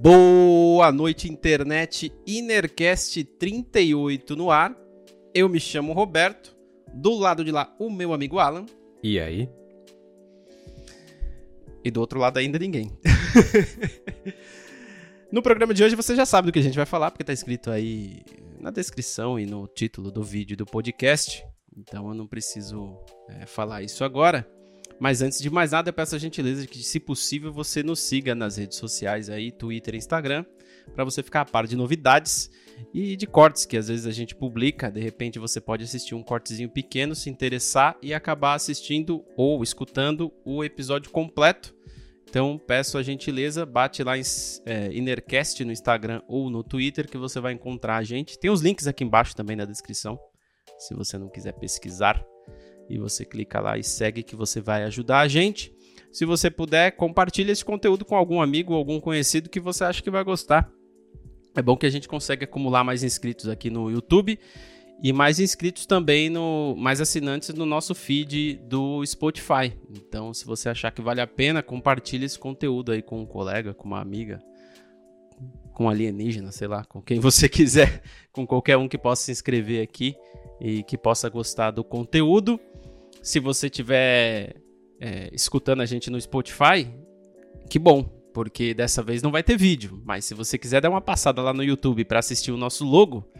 Boa noite, internet. Inercast 38 no ar. Eu me chamo Roberto. Do lado de lá, o meu amigo Alan. E aí? E do outro lado ainda ninguém. no programa de hoje você já sabe do que a gente vai falar, porque tá escrito aí na descrição e no título do vídeo do podcast. Então eu não preciso é, falar isso agora. Mas antes de mais nada, eu peço a gentileza de que, se possível, você nos siga nas redes sociais aí, Twitter e Instagram, para você ficar a par de novidades e de cortes que às vezes a gente publica. De repente você pode assistir um cortezinho pequeno, se interessar e acabar assistindo ou escutando o episódio completo. Então peço a gentileza, bate lá em é, Innercast no Instagram ou no Twitter que você vai encontrar a gente. Tem os links aqui embaixo também na descrição, se você não quiser pesquisar e você clica lá e segue que você vai ajudar a gente. Se você puder, compartilhe esse conteúdo com algum amigo ou algum conhecido que você acha que vai gostar. É bom que a gente consegue acumular mais inscritos aqui no YouTube e mais inscritos também no mais assinantes no nosso feed do Spotify. Então, se você achar que vale a pena, compartilhe esse conteúdo aí com um colega, com uma amiga, com um alienígena, sei lá, com quem você quiser, com qualquer um que possa se inscrever aqui e que possa gostar do conteúdo. Se você estiver é, escutando a gente no Spotify, que bom, porque dessa vez não vai ter vídeo. Mas se você quiser dar uma passada lá no YouTube para assistir o nosso logo,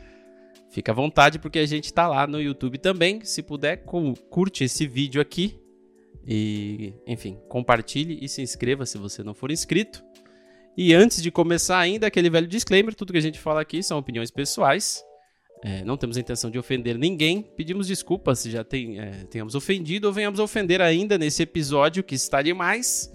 fica à vontade, porque a gente está lá no YouTube também. Se puder, curte esse vídeo aqui. E, enfim, compartilhe e se inscreva se você não for inscrito. E antes de começar ainda, aquele velho disclaimer, tudo que a gente fala aqui são opiniões pessoais é, não temos a intenção de ofender ninguém. Pedimos desculpas se já tem, é, tenhamos ofendido ou venhamos ofender ainda nesse episódio que está demais.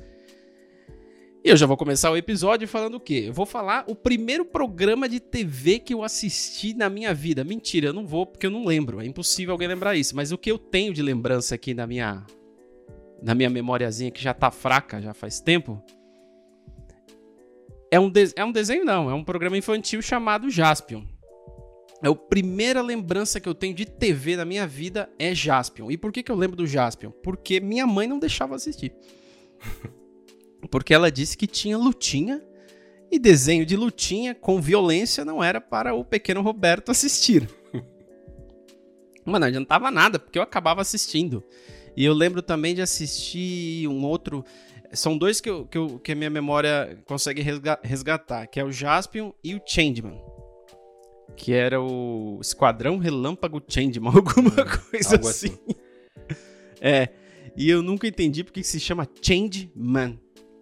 E eu já vou começar o episódio falando o quê? Eu vou falar o primeiro programa de TV que eu assisti na minha vida. Mentira, eu não vou porque eu não lembro. É impossível alguém lembrar isso. Mas o que eu tenho de lembrança aqui na minha na minha memoriazinha que já tá fraca já faz tempo. É um, de... é um desenho, não. É um programa infantil chamado Jaspion. É a primeira lembrança que eu tenho de TV na minha vida é Jaspion. E por que, que eu lembro do Jaspion? Porque minha mãe não deixava assistir. Porque ela disse que tinha lutinha e desenho de lutinha com violência não era para o pequeno Roberto assistir. Mas não adiantava nada, porque eu acabava assistindo. E eu lembro também de assistir um outro. São dois que, eu, que, eu, que a minha memória consegue resgatar, que é o Jaspion e o Changeman que era o Esquadrão Relâmpago Changeman, alguma hum, coisa assim. assim. É, e eu nunca entendi porque se chama Changeman.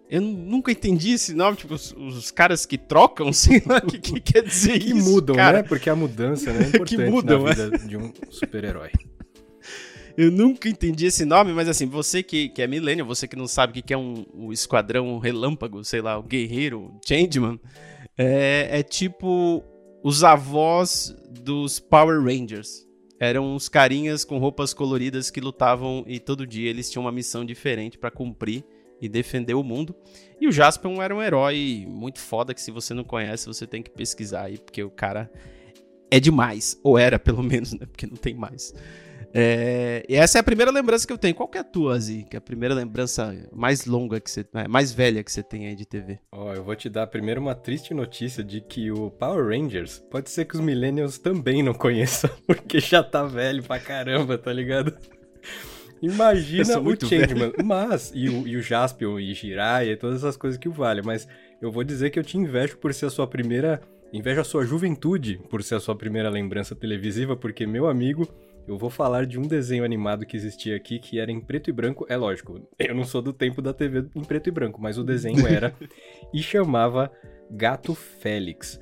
Eu nunca entendi esse nome, tipo, os, os caras que trocam, sei lá, o que, que, quer dizer que isso, mudam, cara. né? Porque a mudança né, é importante que mudam, na vida é. de um super-herói. Eu nunca entendi esse nome, mas assim, você que, que é milênio, você que não sabe o que é um, um esquadrão relâmpago, sei lá, o guerreiro, Changeman, é, é tipo os avós dos Power Rangers. Eram uns carinhas com roupas coloridas que lutavam e todo dia eles tinham uma missão diferente para cumprir e defender o mundo. E o Jaspion era um herói muito foda que se você não conhece, você tem que pesquisar aí, porque o cara é demais, ou era pelo menos, né, porque não tem mais. É, e essa é a primeira lembrança que eu tenho. Qual que é a tua, Zi? Que é a primeira lembrança mais longa que você, é, mais velha que você tem aí de TV? Ó, oh, eu vou te dar primeiro uma triste notícia de que o Power Rangers pode ser que os millennials também não conheçam, porque já tá velho pra caramba, tá ligado? Imagina o Changeman. Mas, e o, e o Jaspion e Jiraiya e todas essas coisas que o vale. Mas eu vou dizer que eu te invejo por ser a sua primeira. Invejo a sua juventude por ser a sua primeira lembrança televisiva, porque meu amigo eu vou falar de um desenho animado que existia aqui que era em preto e branco. É lógico, eu não sou do tempo da TV em preto e branco, mas o desenho era e chamava Gato Félix.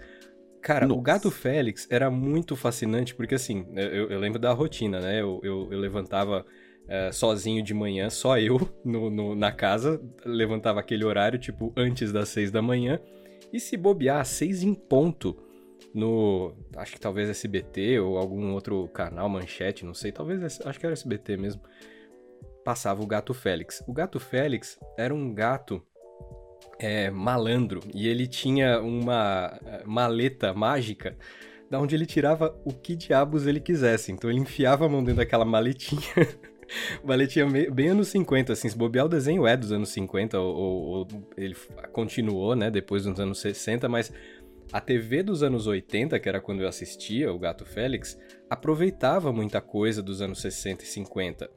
Cara, Nossa. o Gato Félix era muito fascinante porque assim, eu, eu lembro da rotina, né? Eu, eu, eu levantava uh, sozinho de manhã, só eu no, no, na casa, levantava aquele horário, tipo, antes das seis da manhã. E se bobear, seis em ponto no. Acho que talvez SBT ou algum outro canal, manchete, não sei, talvez. Acho que era SBT mesmo. Passava o gato Félix. O gato Félix era um gato é, malandro e ele tinha uma é, maleta mágica da onde ele tirava o que diabos ele quisesse. Então ele enfiava a mão dentro daquela maletinha Baletinha bem anos 50, assim, se bobear o desenho é dos anos 50, ou, ou, ele continuou, né, depois dos anos 60, mas a TV dos anos 80, que era quando eu assistia o Gato Félix, aproveitava muita coisa dos anos 60 e 50.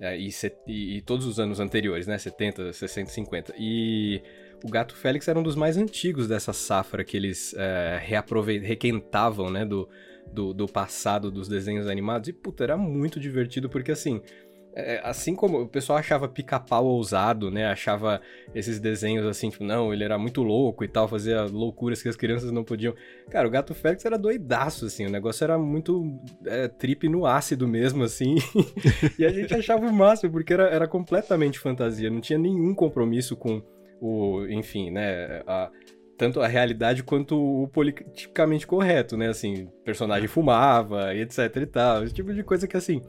É, e, e, e, todos os anos anteriores, né? 70, 60, 50. E o Gato Félix era um dos mais antigos dessa safra que eles é, requentavam, né? Do, do, do, passado dos desenhos animados. E, puta, era muito divertido, porque assim. É, assim como o pessoal achava pica-pau ousado, né? Achava esses desenhos assim, tipo, não, ele era muito louco e tal, fazia loucuras que as crianças não podiam. Cara, o Gato Félix era doidaço, assim, o negócio era muito é, trip no ácido mesmo, assim. e a gente achava o máximo, porque era, era completamente fantasia, não tinha nenhum compromisso com o, enfim, né? A, tanto a realidade quanto o politicamente correto, né? Assim, personagem fumava e etc e tal. Esse tipo de coisa que, assim,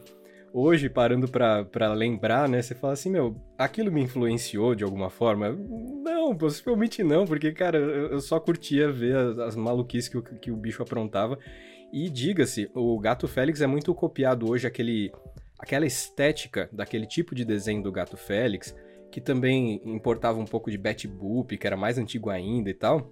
hoje, parando para lembrar, né, você fala assim, meu, aquilo me influenciou de alguma forma? Não, possivelmente não, porque, cara, eu só curtia ver as, as maluquices que o, que o bicho aprontava. E diga-se, o Gato Félix é muito copiado hoje, aquele, aquela estética daquele tipo de desenho do Gato Félix, que também importava um pouco de Betty Boop, que era mais antigo ainda e tal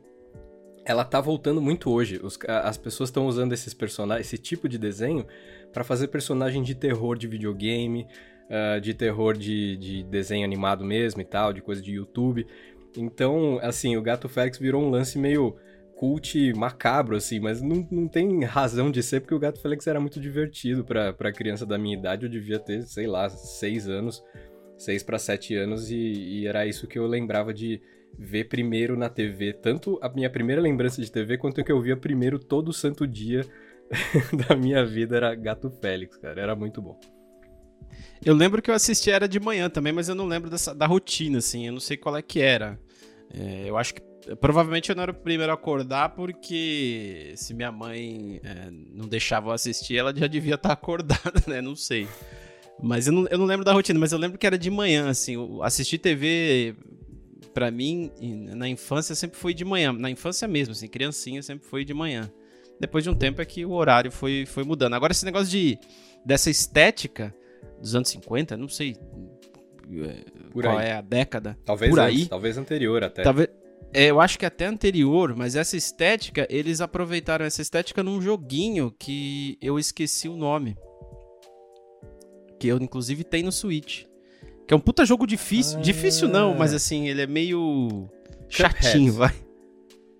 ela tá voltando muito hoje. Os, as pessoas estão usando esses personagens, esse tipo de desenho para fazer personagem de terror de videogame, uh, de terror de, de desenho animado mesmo e tal, de coisa de YouTube. Então, assim, o Gato Félix virou um lance meio cult macabro, assim, mas não, não tem razão de ser, porque o Gato Félix era muito divertido pra, pra criança da minha idade, eu devia ter, sei lá, seis anos, seis para sete anos, e, e era isso que eu lembrava de, ver primeiro na TV, tanto a minha primeira lembrança de TV quanto o que eu via primeiro todo santo dia da minha vida era Gato Félix, cara, era muito bom. Eu lembro que eu assisti era de manhã também, mas eu não lembro dessa, da rotina, assim, eu não sei qual é que era. É, eu acho que provavelmente eu não era o primeiro a acordar, porque se minha mãe é, não deixava eu assistir, ela já devia estar acordada, né? Não sei. Mas eu não, eu não lembro da rotina, mas eu lembro que era de manhã, assim. Assistir TV para mim, na infância sempre foi de manhã. Na infância mesmo, assim, criancinha sempre foi de manhã. Depois de um tempo é que o horário foi, foi mudando. Agora, esse negócio de dessa estética dos anos 50, não sei é, Por qual aí. é a década. Talvez Por aí. talvez anterior até. Talvez, é, eu acho que até anterior, mas essa estética, eles aproveitaram essa estética num joguinho que eu esqueci o nome. Que eu, inclusive, tem no Switch. Que é um puta jogo difícil. Ah. Difícil não, mas assim, ele é meio chatinho, vai.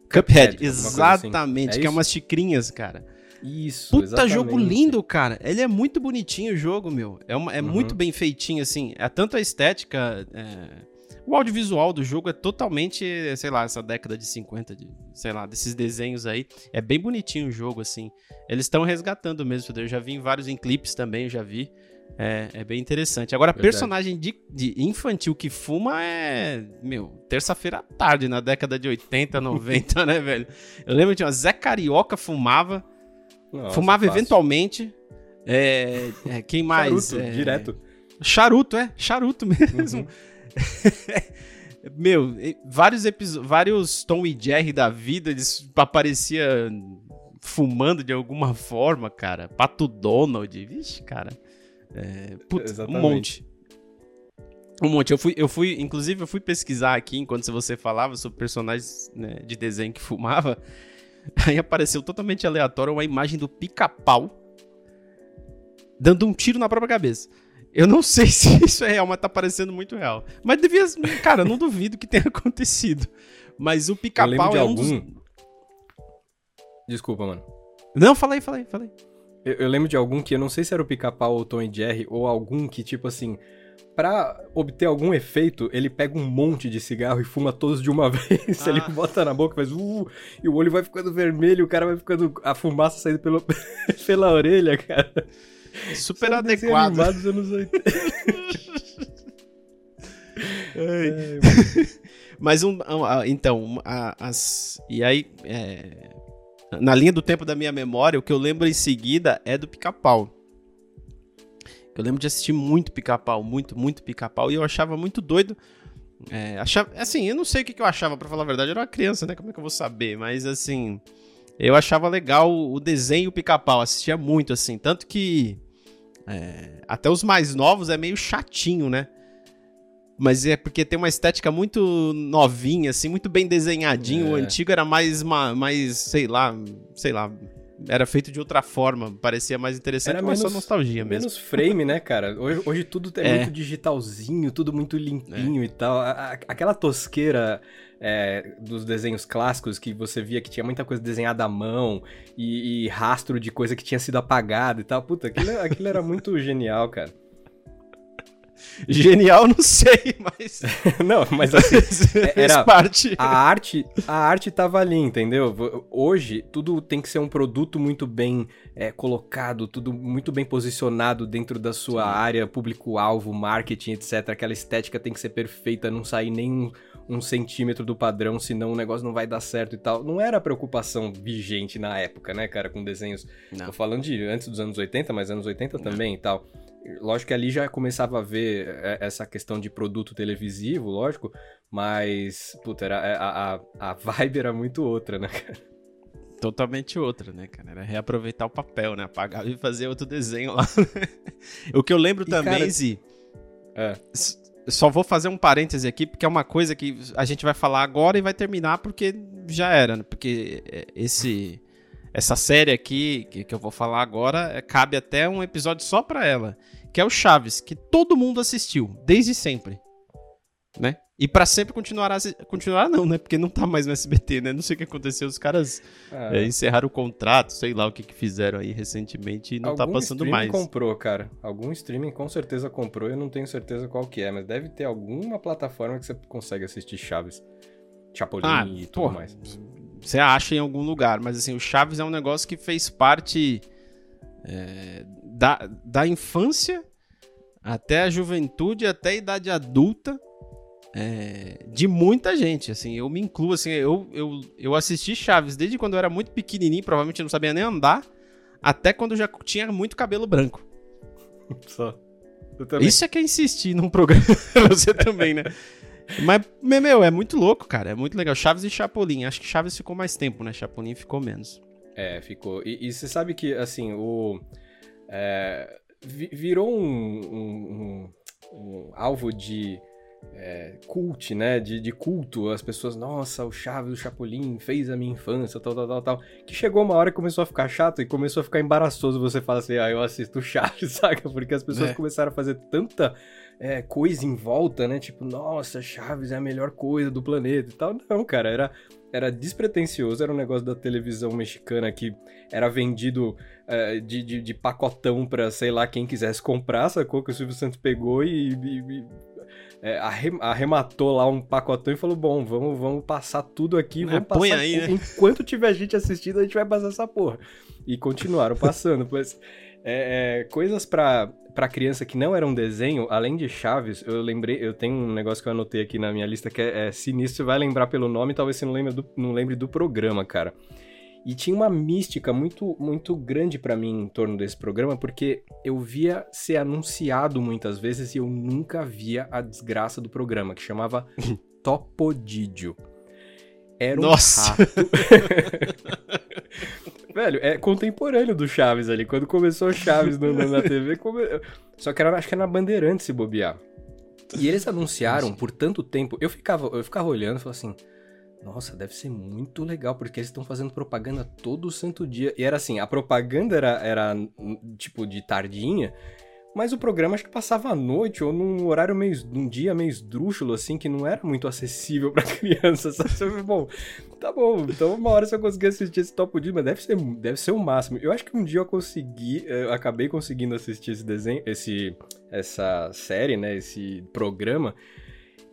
Cuphead, Cuphead exatamente, assim. é que é umas xicrinhas, cara. Isso, Puta exatamente. jogo lindo, cara. Ele é muito bonitinho o jogo, meu. É, uma, é uhum. muito bem feitinho, assim. É tanto a estética. É... O audiovisual do jogo é totalmente, sei lá, essa década de 50, de, sei lá, desses desenhos aí. É bem bonitinho o jogo, assim. Eles estão resgatando mesmo. Eu já vi em vários em clipes também, eu já vi. É, é bem interessante. Agora, Verdade. personagem de, de, infantil que fuma é, meu, terça-feira à tarde, na década de 80, 90, né, velho? Eu lembro de uma Zé Carioca fumava, Nossa, fumava fácil. eventualmente. É, é, quem mais? Charuto, é, direto. Charuto, é, charuto mesmo. Uhum. meu, vários episódios, vários Tom e Jerry da vida, eles apareciam fumando de alguma forma, cara. Pato Donald, vixe, cara. É, putz, um monte. Um monte. Eu fui, eu fui, inclusive, eu fui pesquisar aqui enquanto você falava sobre personagens né, de desenho que fumava. Aí apareceu totalmente aleatório uma imagem do pica-pau dando um tiro na própria cabeça. Eu não sei se isso é real, mas tá parecendo muito real. Mas devia. Cara, não duvido que tenha acontecido. Mas o pica-pau é um algum... dos. Desculpa, mano. Não, falei, falei, falei. Eu, eu, lembro de algum que eu não sei se era o pica-pau ou o Tom e Jerry, ou algum que, tipo assim, pra obter algum efeito, ele pega um monte de cigarro e fuma todos de uma vez. Ah. Ele bota na boca, faz uh, e o olho vai ficando vermelho, o cara vai ficando. a fumaça saindo pelo, pela orelha, cara. Super São adequado. dos anos 80. é, mas um, então, as e aí é, na linha do tempo da minha memória, o que eu lembro em seguida é do pica-pau. Eu lembro de assistir muito pica-pau, muito, muito pica-pau, e eu achava muito doido. É, achava, assim, eu não sei o que, que eu achava, para falar a verdade, eu era uma criança, né? Como é que eu vou saber? Mas assim, eu achava legal o desenho pica-pau, assistia muito, assim. Tanto que É, até os mais novos é meio chatinho, né? Mas é porque tem uma estética muito novinha, assim, muito bem desenhadinho. É. O antigo era mais, mais, sei lá, sei lá, era feito de outra forma, parecia mais interessante, era mas menos, só nostalgia mesmo. Menos frame, né, cara? Hoje, hoje tudo é, é, muito digitalzinho, tudo muito limpinho é. e tal. aquela tosqueira é, dos desenhos clássicos que você via que tinha muita coisa desenhada à mão e, e rastro de coisa que tinha sido apagada e tal. Puta, aquilo, aquilo era muito genial, cara. Genial, não sei, mas. não, mas assim. era parte. A arte, a arte tava ali, entendeu? Hoje, tudo tem que ser um produto muito bem é, colocado, tudo muito bem posicionado dentro da sua Sim. área, público-alvo, marketing, etc. Aquela estética tem que ser perfeita, não sair nem um, um centímetro do padrão, senão o negócio não vai dar certo e tal. Não era a preocupação vigente na época, né, cara, com desenhos. Não. Tô falando de antes dos anos 80, mas anos 80 também não. e tal. Lógico que ali já começava a ver é, essa questão de produto televisivo, lógico, mas, puta, era, é, a, a, a vibe era muito outra, né, cara? Totalmente outra, né, cara? Era reaproveitar o papel, né? Apagar e fazer outro desenho lá. o que eu lembro e, também, cara... Zi, é. Só vou fazer um parêntese aqui, porque é uma coisa que a gente vai falar agora e vai terminar porque já era, né? Porque é, esse essa série aqui que, que eu vou falar agora cabe até um episódio só para ela, que é o Chaves, que todo mundo assistiu desde sempre, né? E para sempre continuará continuará não, né? Porque não tá mais no SBT, né? Não sei o que aconteceu, os caras é. É, encerraram o contrato, sei lá o que, que fizeram aí recentemente e não tá Algum tá passando mais. Algum comprou, cara. Algum streaming com certeza comprou, eu não tenho certeza qual que é, mas deve ter alguma plataforma que você consegue assistir Chaves. Chapolin ah, e tudo porra, mais. Você acha em algum lugar, mas assim, o Chaves é um negócio que fez parte é, da, da infância até a juventude, até a idade adulta é, de muita gente. Assim, eu me incluo, assim, eu, eu, eu assisti Chaves desde quando eu era muito pequenininho, provavelmente eu não sabia nem andar, até quando eu já tinha muito cabelo branco. Só. Isso é que é insistir num programa. Você também, né? Mas, meu, é muito louco, cara. É muito legal. Chaves e Chapolin. Acho que Chaves ficou mais tempo, né? Chapolin ficou menos. É, ficou. E, e você sabe que, assim, o. É, virou um, um, um, um alvo de é, cult, né? De, de culto. As pessoas, nossa, o Chaves, o Chapolin fez a minha infância, tal, tal, tal, tal. Que chegou uma hora que começou a ficar chato e começou a ficar embaraçoso você falar assim, ah, eu assisto Chaves, saca? Porque as pessoas é. começaram a fazer tanta é, coisa em volta, né? Tipo, nossa, Chaves é a melhor coisa do planeta e tal. Não, cara, era, era despretensioso, era um negócio da televisão mexicana que era vendido é, de, de, de, pacotão pra, sei lá, quem quisesse comprar, sacou? Que o Silvio Santos pegou e, e, e é, arrematou lá um pacotão e falou: Bom, vamos, vamos passar tudo aqui. Vamos é, passar aí, né? Enquanto tiver gente assistindo, a gente vai passar essa porra. E continuaram passando. mas é, coisas para para criança que não era um desenho, além de Chaves, eu lembrei, eu tenho um negócio que eu anotei aqui na minha lista que é, é sinistro, vai lembrar pelo nome, talvez você não lembre do, não lembre do programa, cara. E tinha uma mística muito muito grande para mim em torno desse programa, porque eu via ser anunciado muitas vezes e eu nunca via a desgraça do programa, que chamava Topodídio. Era um Nossa. rato. Velho, é contemporâneo do Chaves ali. Quando começou o Chaves no, na TV, come... só que era, acho que era na Bandeirante se bobear. E eles anunciaram por tanto tempo. Eu ficava, eu ficava olhando e falava assim: Nossa, deve ser muito legal, porque eles estão fazendo propaganda todo santo dia. E era assim: a propaganda era, era tipo de tardinha. Mas o programa acho que passava à noite ou num horário meio. num dia meio esdrúxulo, assim, que não era muito acessível pra criança. Sabe? Bom, tá bom, então uma hora se eu conseguir assistir esse Topo Dia, mas deve ser, deve ser o máximo. Eu acho que um dia eu consegui. Eu acabei conseguindo assistir esse desenho, esse, essa série, né? Esse programa.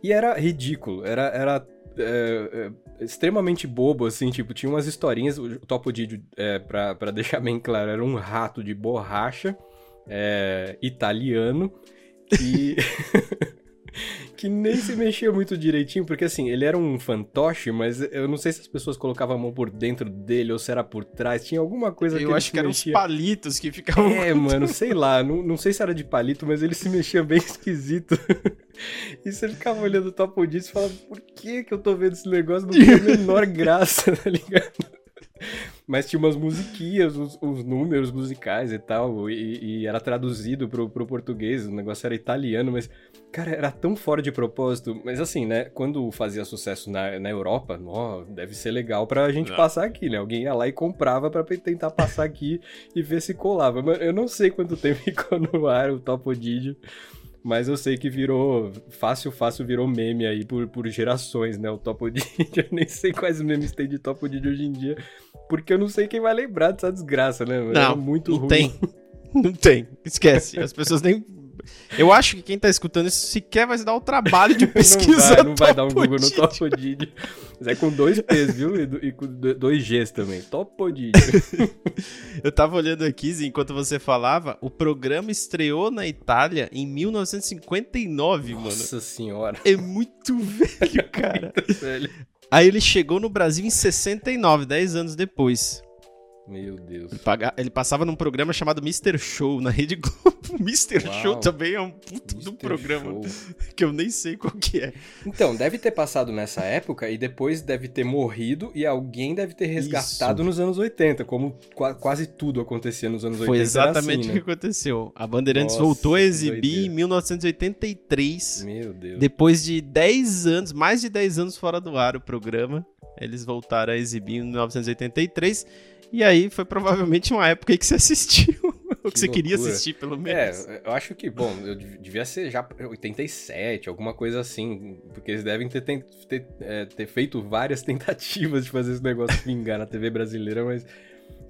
E era ridículo. Era. era é, é, extremamente bobo, assim, tipo, tinha umas historinhas, o Topo Didio, é, pra, pra deixar bem claro, era um rato de borracha, é, italiano que. que nem se mexia muito direitinho, porque assim, ele era um fantoche, mas eu não sei se as pessoas colocavam a mão por dentro dele ou se era por trás, tinha alguma coisa eu que Eu acho que eram mexia... uns palitos que ficavam. É, mano, sei lá, não, não sei se era de palito, mas ele se mexia bem esquisito. e você ficava olhando o topo disso e falava, por que que eu tô vendo esse negócio? Não tem a menor graça, tá ligado? Mas tinha umas musiquinhas, os, os números musicais e tal, e, e, era traduzido pro, pro português, o negócio era italiano, mas, cara, era tão fora de propósito. Mas assim, né, quando fazia sucesso na, na Europa, ó, deve ser legal pra gente não. passar aqui, né? Alguém ia lá e comprava pra tentar passar aqui e ver se colava. Mas eu não sei quanto tempo ficou no ar o Topodídio. Mas eu sei que virou. Fácil, fácil virou meme aí por, por gerações, né? O Topo Didi. Eu nem sei quais memes tem de Topo Didi hoje em dia. Porque eu não sei quem vai lembrar dessa desgraça, né? Não, muito não ruim. tem. Não tem. Esquece. As pessoas nem eu acho que quem tá escutando isso sequer vai se dar o trabalho de pesquisar. não vai, não vai dar um Google no Topodídio. Mas é com dois P's, viu? E, com dois G's também. Topodídio. Eu tava olhando aqui, enquanto você falava, o programa estreou na Itália em 1959, Nossa mano. Nossa senhora. É muito velho, cara. muito velho. Aí ele chegou no Brasil em 69, 10 anos depois. Meu Deus. Ele, paga... ele, passava num programa chamado Mr. Show na Rede Globo. Mr. Uau. Show também é um puto do programa Show. que eu nem sei qual que é. Então, deve ter passado nessa época e depois deve ter morrido e alguém deve ter resgatado Isso. nos anos 80, como quase tudo acontecia nos anos 80. Foi exatamente assim, o né? que aconteceu. A Bandeirantes Nossa, voltou a exibir em 1983. Meu Deus. Depois de 10 anos, mais de 10 anos fora do ar o programa, eles voltaram a exibir em 1983 e aí foi provavelmente uma época que você assistiu. o que, que você queria assistir, pelo menos. É, eu acho que, bom, eu devia ser já 87, alguma coisa assim. Porque eles devem ter, ter, é, ter feito várias tentativas de fazer esse negócio vingar na TV brasileira, mas.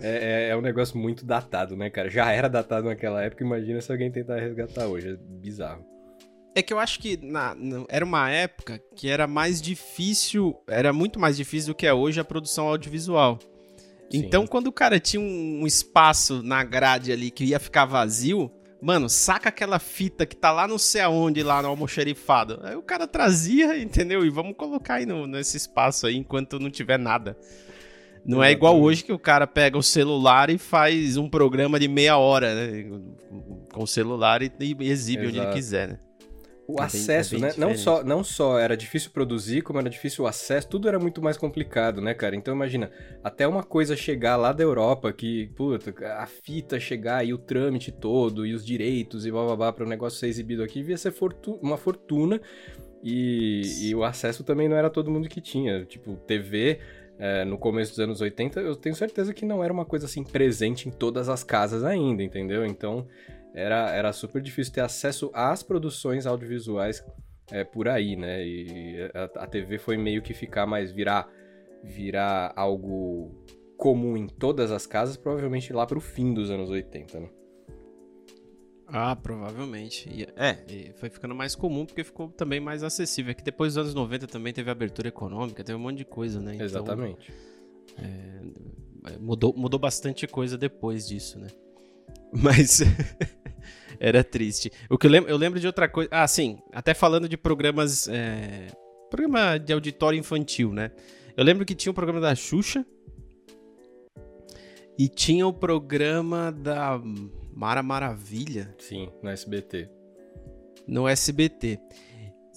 É, é, é, um negócio muito datado, né, cara? Já era datado naquela época, imagina se alguém tentar resgatar hoje. É bizarro. É que eu acho que na, na, era uma época que era mais difícil, era muito mais difícil do que é hoje a produção audiovisual. Então, quando o cara tinha um espaço na grade ali que ia ficar vazio, mano, saca aquela fita que tá lá não sei aonde, lá no almoxerifado. Aí o cara trazia, entendeu? E vamos colocar aí no, nesse espaço aí enquanto não tiver nada. Não é igual hoje que o cara pega o celular e faz um programa de meia hora, né? Com o celular e, e exibe Exato. onde ele quiser, né? O é acesso, bem, é bem né? Não só, não só era difícil produzir, como era difícil o acesso, tudo era muito mais complicado, né, cara? Então imagina, até uma coisa chegar lá da Europa, que, puta, a fita chegar e o trâmite todo, e os direitos e blá blá blá para o negócio ser exibido aqui, devia ser fortu uma fortuna. E, e, o acesso também não era todo mundo que tinha. Tipo, TV. É, no começo dos anos 80, eu tenho certeza que não era uma coisa assim presente em todas as casas ainda, entendeu? Então, era, era super difícil ter acesso às produções audiovisuais é, por aí, né? E a, a, TV foi meio que ficar mais virar virar algo comum em todas as casas, provavelmente lá pro fim dos anos 80, né? Ah, provavelmente. é, foi ficando mais comum porque ficou também mais acessível. É que depois dos anos 90 também teve abertura econômica, teve um monte de coisa, né? Então, Exatamente. É, mudou, mudou bastante coisa depois disso, né? Mas era triste. O que eu lembro, eu lembro de outra coisa. Ah, sim. Até falando de programas. É, programa de auditório infantil, né? Eu lembro que tinha o programa da Xuxa. E tinha o programa da Mara Maravilha. Sim, no SBT. No SBT.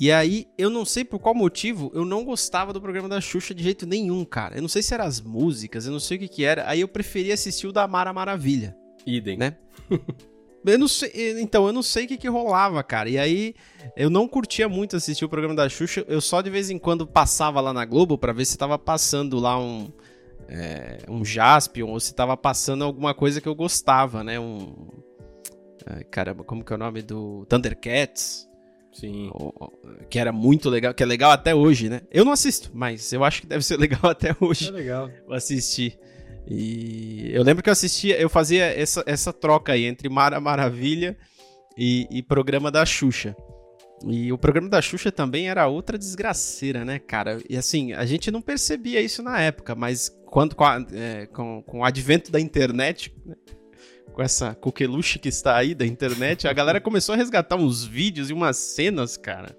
E aí, eu não sei por qual motivo, eu não gostava do programa da Xuxa de jeito nenhum, cara. Eu não sei se eram as músicas, eu não sei o que que era. Aí eu preferia assistir o da Mara Maravilha. Idem. Né? Eu não sei, então, eu não sei o que, que rolava, cara. E aí, eu não curtia muito assistir o programa da Xuxa. Eu só de vez em quando passava lá na Globo para ver se tava passando lá um. É, um Jaspion ou se tava passando alguma coisa que eu gostava, né? Um. caramba, como que é o nome do. Thundercats. Sim. Que era muito legal, que é legal até hoje, né? Eu não assisto, mas eu acho que deve ser legal até hoje. É legal. Assistir. E eu lembro que eu assistia, eu fazia essa, essa troca aí entre Mara Maravilha e, e programa da Xuxa. E o programa da Xuxa também era outra desgraceira, né, cara? E assim, a gente não percebia isso na época, mas quando com, a, é, com, com o advento da internet, né, com essa coqueluche que está aí da internet, a galera começou a resgatar uns vídeos e umas cenas, cara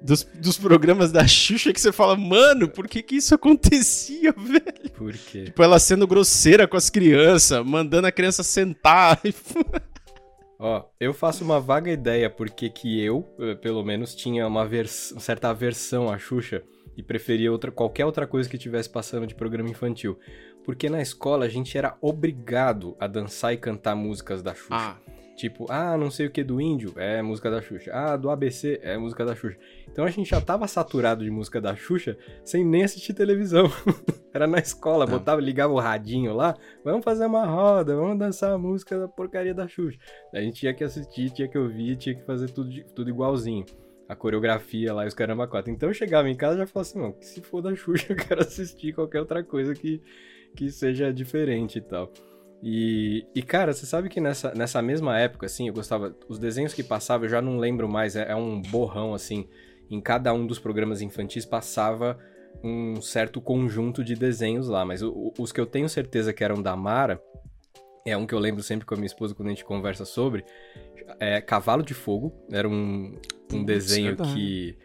dos, dos programas da Xuxa que você fala, mano, por que que isso acontecia, velho? Por quê? Tipo, ela sendo grosseira com as crianças, mandando a criança sentar. Ó, eu faço uma vaga ideia porque que eu, eh, pelo menos, tinha uma, vers certa aversão à Xuxa. e preferia outra, qualquer outra coisa que tivesse passando de programa infantil. Porque na escola a gente era obrigado a dançar e cantar músicas da Xuxa. Ah. Tipo, ah, não sei o que do índio, é música da Xuxa. Ah, do ABC, é música da Xuxa. Então a gente já tava saturado de música da Xuxa sem nem assistir televisão. Era na escola, não. botava, ligava o radinho lá, vamos fazer uma roda, vamos dançar a música da porcaria da Xuxa. A gente tinha que assistir, tinha que ouvir, tinha que fazer tudo, tudo igualzinho. A coreografia lá e os caramba quatro. Então eu chegava em casa e já falava assim, mano, que se for da Xuxa, eu quero assistir qualquer outra coisa que, que seja diferente e tal. E, e, cara, você sabe que nessa, nessa mesma época, assim, eu gostava. Os desenhos que passavam, eu já não lembro mais, é, é um borrão, assim. Em cada um dos programas infantis passava um certo conjunto de desenhos lá. Mas o, os que eu tenho certeza que eram da Mara, é um que eu lembro sempre com a minha esposa quando a gente conversa sobre. É Cavalo de Fogo. Era um, um desenho que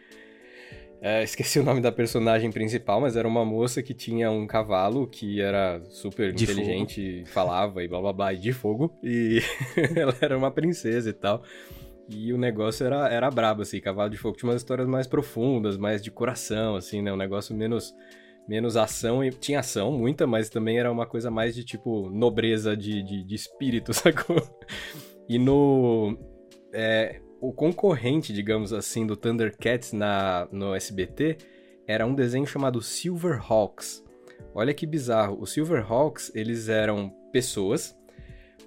é, esqueci o nome da personagem principal, mas era uma moça que tinha um cavalo que era super de inteligente, fogo. falava e blá blá blá, e de fogo. E ela era uma princesa e tal. E o negócio era, era brabo, assim, Cavalo de Fogo tinha umas histórias mais profundas, mais de coração, assim, né? Um negócio menos, menos ação, e tinha ação, muita, mas também era uma coisa mais de, tipo, nobreza de, de, de espírito, sacou? E no... É, o concorrente, digamos assim, do Thundercats na, no SBT era um desenho chamado Silverhawks. Olha que bizarro. Os Silverhawks, eles eram pessoas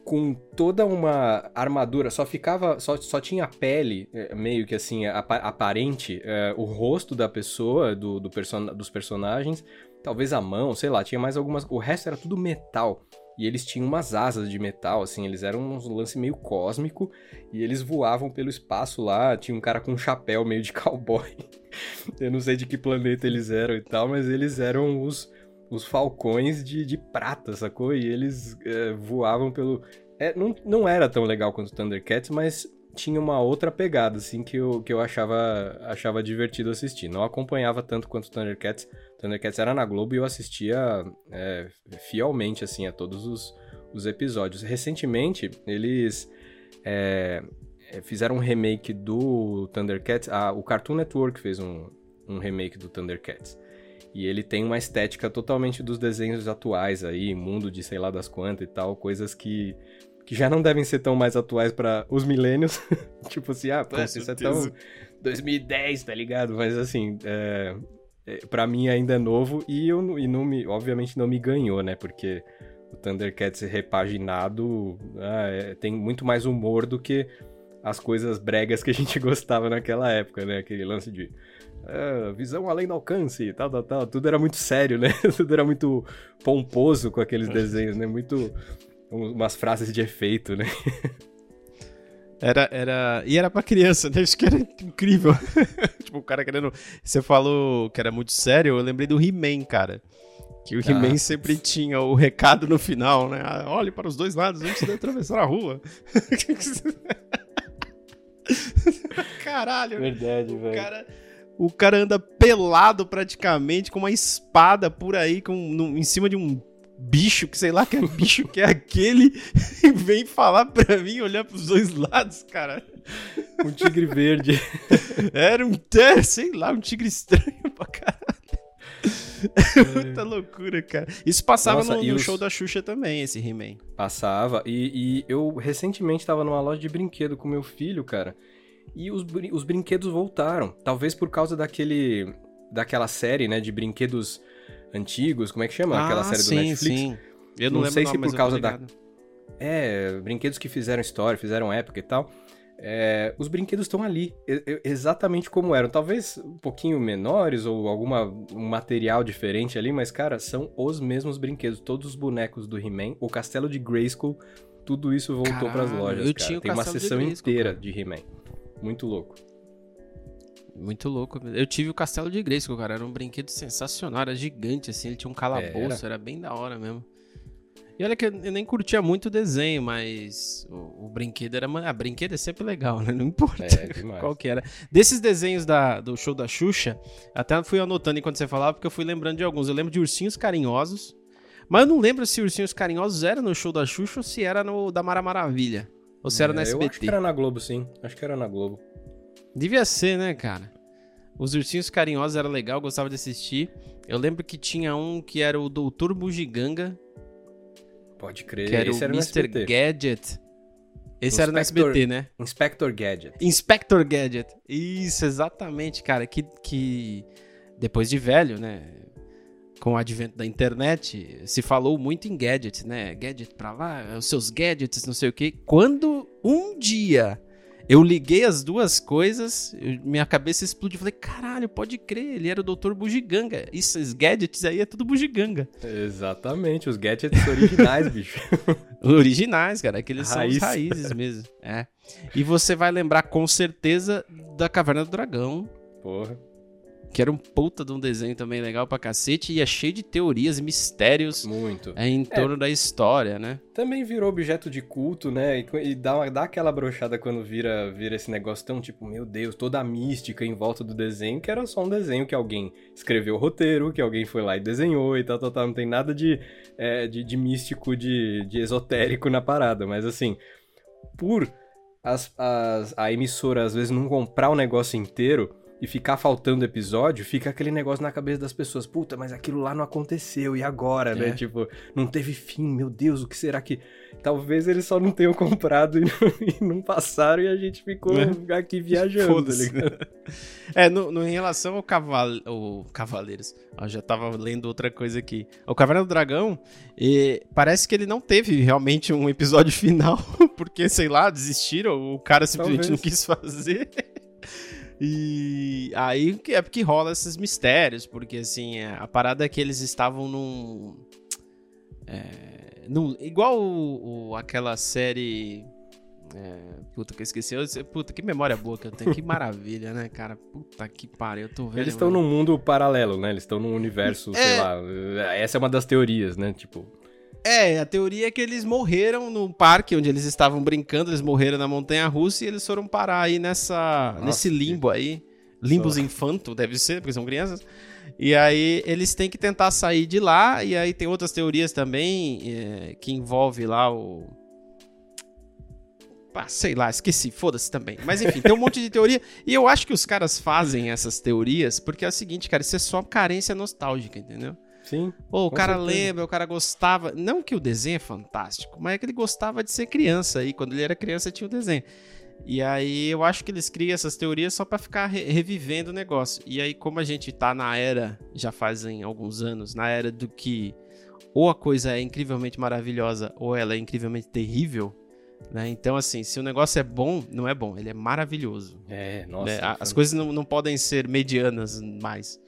com toda uma armadura, só ficava, só, só tinha a pele, é, meio que assim, aparente, é, o rosto da pessoa, do, do person dos personagens, talvez a mão, sei lá, tinha mais algumas, o resto era tudo metal. E eles tinham umas asas de metal, assim, eles eram um lance meio cósmico e eles voavam pelo espaço lá. Tinha um cara com um chapéu meio de cowboy. Eu não sei de que planeta eles eram e tal, mas eles eram os, os falcões de, de prata, sacou? E eles é, voavam pelo. É, não, não era tão legal quanto o Thundercats, mas tinha uma outra pegada, assim, que eu, que eu achava, achava divertido assistir. Não acompanhava tanto quanto Thundercats. Thundercats era na Globo e eu assistia é, fielmente, assim, a todos os, os episódios. Recentemente, eles é, é fizeram um remake do Thundercats. Ah, o Cartoon Network fez um, um remake do Thundercats. E ele tem uma estética totalmente dos desenhos atuais aí, mundo de sei lá das quantas e tal, coisas que que já não devem ser tão mais atuais para os milênios. tipo assim, ah, pô, isso é tão 2010, tá ligado? Mas assim, é, é, para mim ainda é novo e, eu, e não me, obviamente não me ganhou, né? Porque o Thundercats repaginado ah, é, tem muito mais humor do que as coisas bregas que a gente gostava naquela época, né? Aquele lance de ah, visão além do alcance, tal, tal, tal. Tudo era muito sério, né? Tudo era muito pomposo com aqueles desenhos, né? Muito umas frases de efeito, né? Era, era. E era pra criança, né? Isso que era incrível. tipo, o cara querendo. Você falou que era muito sério, eu lembrei do He-Man, cara. Que o He-Man ah. sempre tinha o recado no final, né? Ah, olhe para os dois lados antes de atravessar a rua. Caralho. Verdade, velho. Cara, o cara anda pelado praticamente, com uma espada por aí, com, no, em cima de um bicho, que sei lá que é bicho que é aquele, e vem falar pra mim, olhar pros dois lados, cara. Um tigre verde. Era um, é, sei lá, um tigre estranho pra caralho. É. Muita loucura, cara. Isso passava Nossa, no, no os... show da Xuxa também, esse He-Man. Passava, e, e, eu recentemente tava numa loja de brinquedo com meu filho, cara, e os, os brinquedos voltaram. Talvez por causa daquele daquela série, né, de brinquedos antigos, como é que chama? Ah, Aquela série sim, do Netflix. Sim. Eu não, não sei se por causa da. É, brinquedos que fizeram história, fizeram época e tal. É, os brinquedos estão ali, exatamente como eram. Talvez um pouquinho menores ou alguma um material diferente ali, mas, cara, são os mesmos brinquedos. Todos os bonecos do He-Man, o castelo de Grayskull, tudo isso voltou para as lojas. Eu cara. tinha Tem uma sessão de inteira cara. de He-Man. Muito louco. Muito louco. Eu tive o Castelo de Grayskull, cara. Era um brinquedo sensacional, era gigante, assim. Ele tinha um calabouço, era, era bem da hora mesmo. E olha que eu nem curtia muito o desenho, mas o, o brinquedo era. A ah, brinquedo é sempre legal, né? Não importa é, qual que era. Desses desenhos da, do show da Xuxa, até fui anotando enquanto você falava, porque eu fui lembrando de alguns. Eu lembro de Ursinhos Carinhosos, mas eu não lembro se Ursinhos Carinhosos era no show da Xuxa ou se era no da Mara Maravilha. Ou se é, era no SBT. Eu acho que era na Globo, sim. Acho que era na Globo. Devia ser, né, cara? Os Ursinhos Carinhosos era legal, gostava de assistir. Eu lembro que tinha um que era o Doutor Bugiganga. Pode crer. Que era Esse o era Mr. Gadget. Esse Inspector, era no SBT, né? Inspector Gadget. Inspector Gadget. Isso, exatamente, cara. Que, que depois de velho, né? Com o advento da internet, se falou muito em gadgets, né? Gadget pra lá, os seus gadgets, não sei o quê. Quando um dia eu liguei as duas coisas, eu, minha cabeça explodiu. Falei, caralho, pode crer, ele era o Dr. Bugiganga. Esses gadgets aí é tudo bugiganga. Exatamente, os gadgets originais, bicho. originais, cara, aqueles Raiz. são raízes mesmo. É. E você vai lembrar com certeza da Caverna do Dragão. Porra que era um puta de um desenho também legal pra cacete e é cheio de teorias e mistérios Muito. É, em torno é, da história, né? Também virou objeto de culto, né? E, e dá, uma, dá aquela brochada quando vira, vira esse negócio tão tipo, meu Deus, toda a mística em volta do desenho, que era só um desenho que alguém escreveu o roteiro, que alguém foi lá e desenhou e tal, tal, tal. Não tem nada de, é, de, de místico, de, de esotérico na parada, mas assim, por as, as, a emissora às vezes não comprar o negócio inteiro e ficar faltando episódio, fica aquele negócio na cabeça das pessoas. Puta, mas aquilo lá não aconteceu, e agora, né? é. né? Tipo, não teve fim, meu Deus, o que será que. Talvez eles só não tenham comprado e não, e não passaram e a gente ficou é. aqui viajando, tá ligado? É, no, no, em relação ao caval, o Cavaleiros, eu já tava lendo outra coisa aqui. O Caverna do Dragão, e parece que ele não teve realmente um episódio final, porque, sei lá, desistiram, o cara simplesmente Talvez. não quis fazer. E aí é porque rola esses mistérios, porque assim, é, a parada é que eles estavam num. É, num igual o, o, aquela série. É, puta que eu esqueci. Eu, puta, que memória boa que eu tenho. Que maravilha, né, cara? Puta que pariu, eu tô vendo. Eles estão num mundo paralelo, né? Eles estão num universo, é... sei lá. Essa é uma das teorias, né? Tipo. É, a teoria é que eles morreram no parque onde eles estavam brincando, eles morreram na montanha russa e eles foram parar aí nessa, Nossa, nesse limbo aí. Limbos só. infanto, deve ser, porque são crianças. E aí eles têm que tentar sair de lá, e aí tem outras teorias também é, que envolve lá o. Ah, sei lá, esqueci, foda-se também. Mas enfim, tem um monte de teoria. E eu acho que os caras fazem essas teorias porque é o seguinte, cara, isso é só carência nostálgica, entendeu? Sim. Pô, o cara certeza. lembra, o cara gostava. Não que o desenho é fantástico, mas é que ele gostava de ser criança. E quando ele era criança tinha o desenho. E aí eu acho que eles criam essas teorias só para ficar re revivendo o negócio. E aí, como a gente tá na era, já fazem alguns anos, na era do que ou a coisa é incrivelmente maravilhosa ou ela é incrivelmente terrível. Né? Então, assim, se o negócio é bom, não é bom, ele é maravilhoso. É, nossa. Né? As coisas não, não podem ser medianas mais.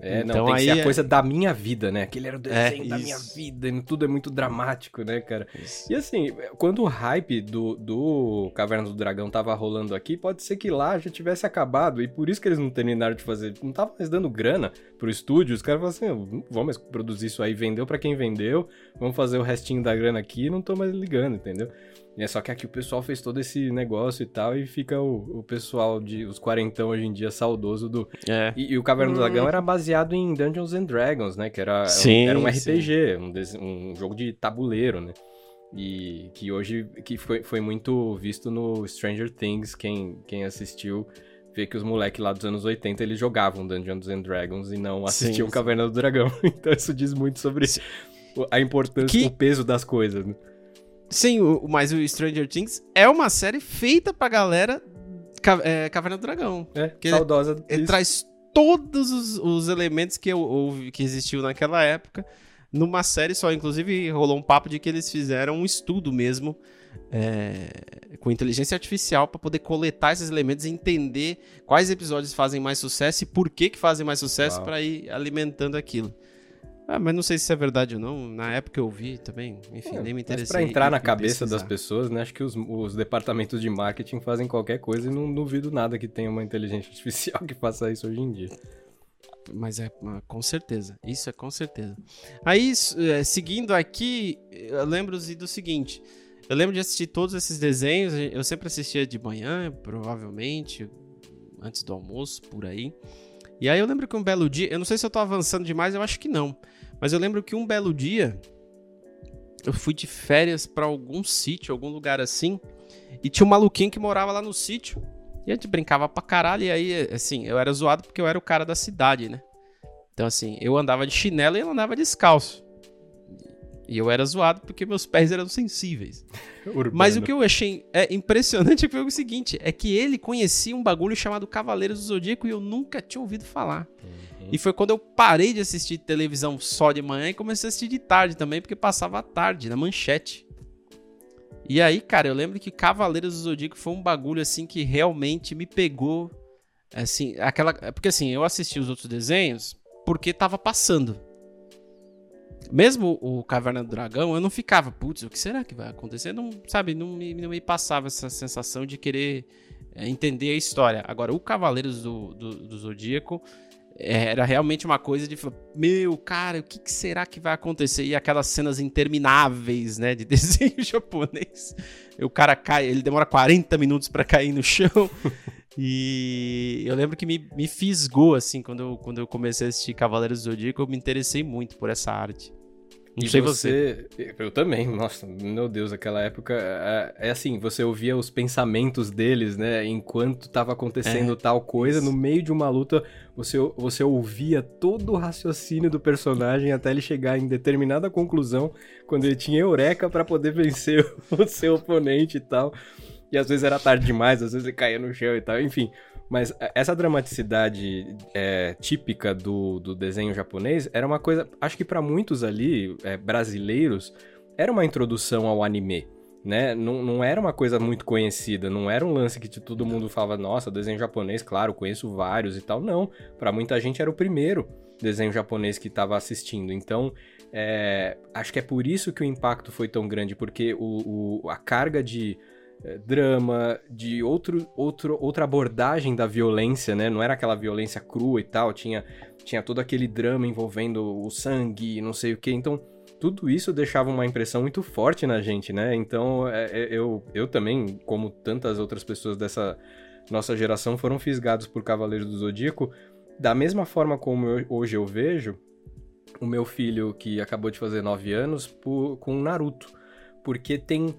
É, então, não, tem aí que ser a é... coisa da minha vida, né? Aquele era o é, desenho é, da minha vida, e tudo é muito dramático, né, cara? Isso. E assim, quando o hype do, do Caverna do Dragão tava rolando aqui, pode ser que lá já tivesse acabado, e por isso que eles não terminaram de fazer, não tava mais dando grana pro estúdio, os caras falaram assim, vamos produzir isso aí, vendeu para quem vendeu, vamos fazer o restinho da grana aqui não tô mais ligando, entendeu? É só que aqui o pessoal fez todo esse negócio e tal, e fica o, o pessoal de os quarentão hoje em dia saudoso do. É. E, e, o Caverna hum. do Dragão era baseado em Dungeons and Dragons, né? Que era, sim, era um RPG, um, um, jogo de tabuleiro, né? E que hoje que foi, foi muito visto no Stranger Things, quem, quem assistiu vê que os moleques lá dos anos 80 eles jogavam Dungeons and Dragons e não assistiam sim, Caverna do Dragão. então isso diz muito sobre a importância, que... o peso das coisas, né? Sim, o, mas o Stranger Things é uma série feita pra galera é, Caverna do Dragão. É, saudosa. Ele, ele traz todos os, os elementos que, eu, que existiu naquela época numa série só. Inclusive, rolou um papo de que eles fizeram um estudo mesmo é, com inteligência artificial para poder coletar esses elementos e entender quais episódios fazem mais sucesso e por que, que fazem mais sucesso para ir alimentando aquilo. Ah, mas não sei se é verdade ou não. Na época eu vi também, enfim, é, nem me interessei. Mas pra entrar na cabeça das pessoas, né? Acho que os, os, departamentos de marketing fazem qualquer coisa e não duvido nada que tenha uma inteligência artificial que faça isso hoje em dia. Mas é com certeza, isso é com certeza. Aí, é, seguindo aqui, eu lembro do seguinte. Eu lembro de assistir todos esses desenhos, eu sempre assistia de manhã, provavelmente, antes do almoço, por aí. E aí eu lembro que um belo dia, eu não sei se eu tô avançando demais, eu acho que não. Mas eu lembro que um belo dia eu fui de férias para algum sítio, algum lugar assim, e tinha um maluquinho que morava lá no sítio. E a gente brincava pra caralho, e aí, assim, eu era zoado porque eu era o cara da cidade, né? Então, assim, eu andava de chinelo e ele andava descalço. E eu era zoado porque meus pés eram sensíveis. Urbano. Mas o que eu achei é, impressionante foi o seguinte: é que ele conhecia um bagulho chamado Cavaleiros do Zodíaco e eu nunca tinha ouvido falar. Uhum. E foi quando eu parei de assistir televisão só de manhã e comecei a assistir de tarde também, porque passava a tarde, na manchete. E aí, cara, eu lembro que Cavaleiros do Zodíaco foi um bagulho assim que realmente me pegou. Assim, aquela. Porque assim, eu assisti os outros desenhos porque tava passando. Mesmo o Caverna do Dragão, eu não ficava, putz, o que será que vai acontecer? Não, sabe, não me, não me passava essa sensação de querer é, entender a história. Agora, o Cavaleiros do, do, do Zodíaco é, era realmente uma coisa de meu, cara, o que, será que vai acontecer? E aquelas cenas intermináveis, né, de desenho japonês. O cara cai, ele demora 40 minutos para cair no chão. E eu lembro que me, me fisgou, assim, quando eu, quando eu comecei a assistir Cavaleiros do Zodíaco, eu me interessei muito por essa arte. Não e sei você, você, Eu também, nossa, meu Deus, aquela época. É, é, assim, você ouvia os pensamentos deles, né? Enquanto tava acontecendo é, tal coisa, isso. no meio de uma luta, você, você ouvia todo o raciocínio do personagem até ele chegar em determinada conclusão, quando ele tinha eureka para poder vencer o seu oponente e tal. E às vezes era tarde demais, às vezes ele caía no chão e tal, enfim. Mas essa dramaticidade é, típica do, do desenho japonês era uma coisa, acho que para muitos ali, é, brasileiros, era uma introdução ao anime. Né? Não, não era uma coisa muito conhecida, não era um lance que todo mundo falava, nossa, desenho japonês, claro, conheço vários e tal. Não, para muita gente era o primeiro desenho japonês que estava assistindo. Então, é, acho que é por isso que o impacto foi tão grande, porque o, o a carga de drama, de outro, outro, outra abordagem da violência, né? Não era aquela violência crua e tal, tinha, tinha todo aquele drama envolvendo o sangue, não sei o que. Então, tudo isso deixava uma impressão muito forte na gente, né? Então, é, é, eu, eu também, como tantas outras pessoas dessa nossa geração, foram fisgados por Cavaleiros do Zodíaco. Da mesma forma como eu, hoje eu vejo o meu filho, que acabou de fazer 9 anos, por, com Naruto. Porque tem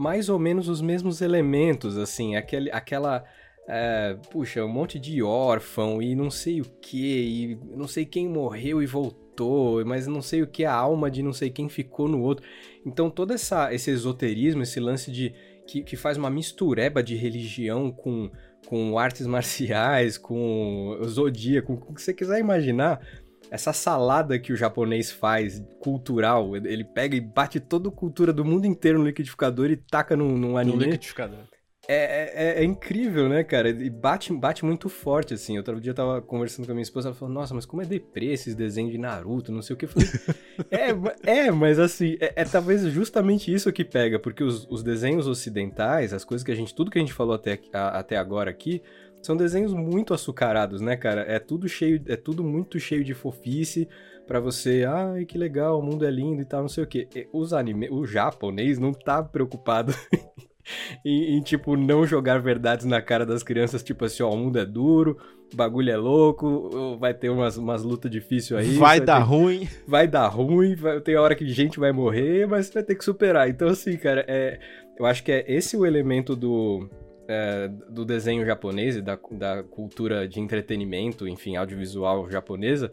mais ou menos os mesmos elementos, assim, aquele, aquela. É, puxa, um monte de órfão e não sei o que, e não sei quem morreu e voltou, mas não sei o que, a alma de não sei quem ficou no outro. Então, todo essa, esse esoterismo, esse lance de que, que faz uma mistureba de religião com, com artes marciais, com zodíaco, com o que você quiser imaginar, essa salada que o japonês faz, cultural, ele pega e bate toda a cultura do mundo inteiro no liquidificador e taca num, num anime. No liquidificador. É, é, é, é, incrível, né, cara? E bate, bate muito forte, assim. Outro dia eu tava conversando com a minha esposa, ela falou, nossa, mas como é deprê esses desenhos de Naruto, não sei o que. Eu falei, é, é, mas assim, é, é, talvez justamente isso que pega, porque os, os, desenhos ocidentais, as coisas que a gente, tudo que a gente falou até, a, até agora aqui, são desenhos muito açucarados, né, cara? É tudo cheio, é tudo muito cheio de fofice para você, ai, que legal, o mundo é lindo e tal, não sei o quê. Os anime, o japonês não tá preocupado em, em, tipo, não jogar verdades na cara das crianças, tipo assim, ó, o mundo é duro, o bagulho é louco, vai ter umas, umas lutas difíceis aí. Vai dar ter... ruim. Vai dar ruim, vai... tem hora que gente vai morrer, mas vai ter que superar. Então, assim, cara, é... eu acho que é esse o elemento do é, do desenho japonês e da, da cultura de entretenimento, enfim, audiovisual japonesa,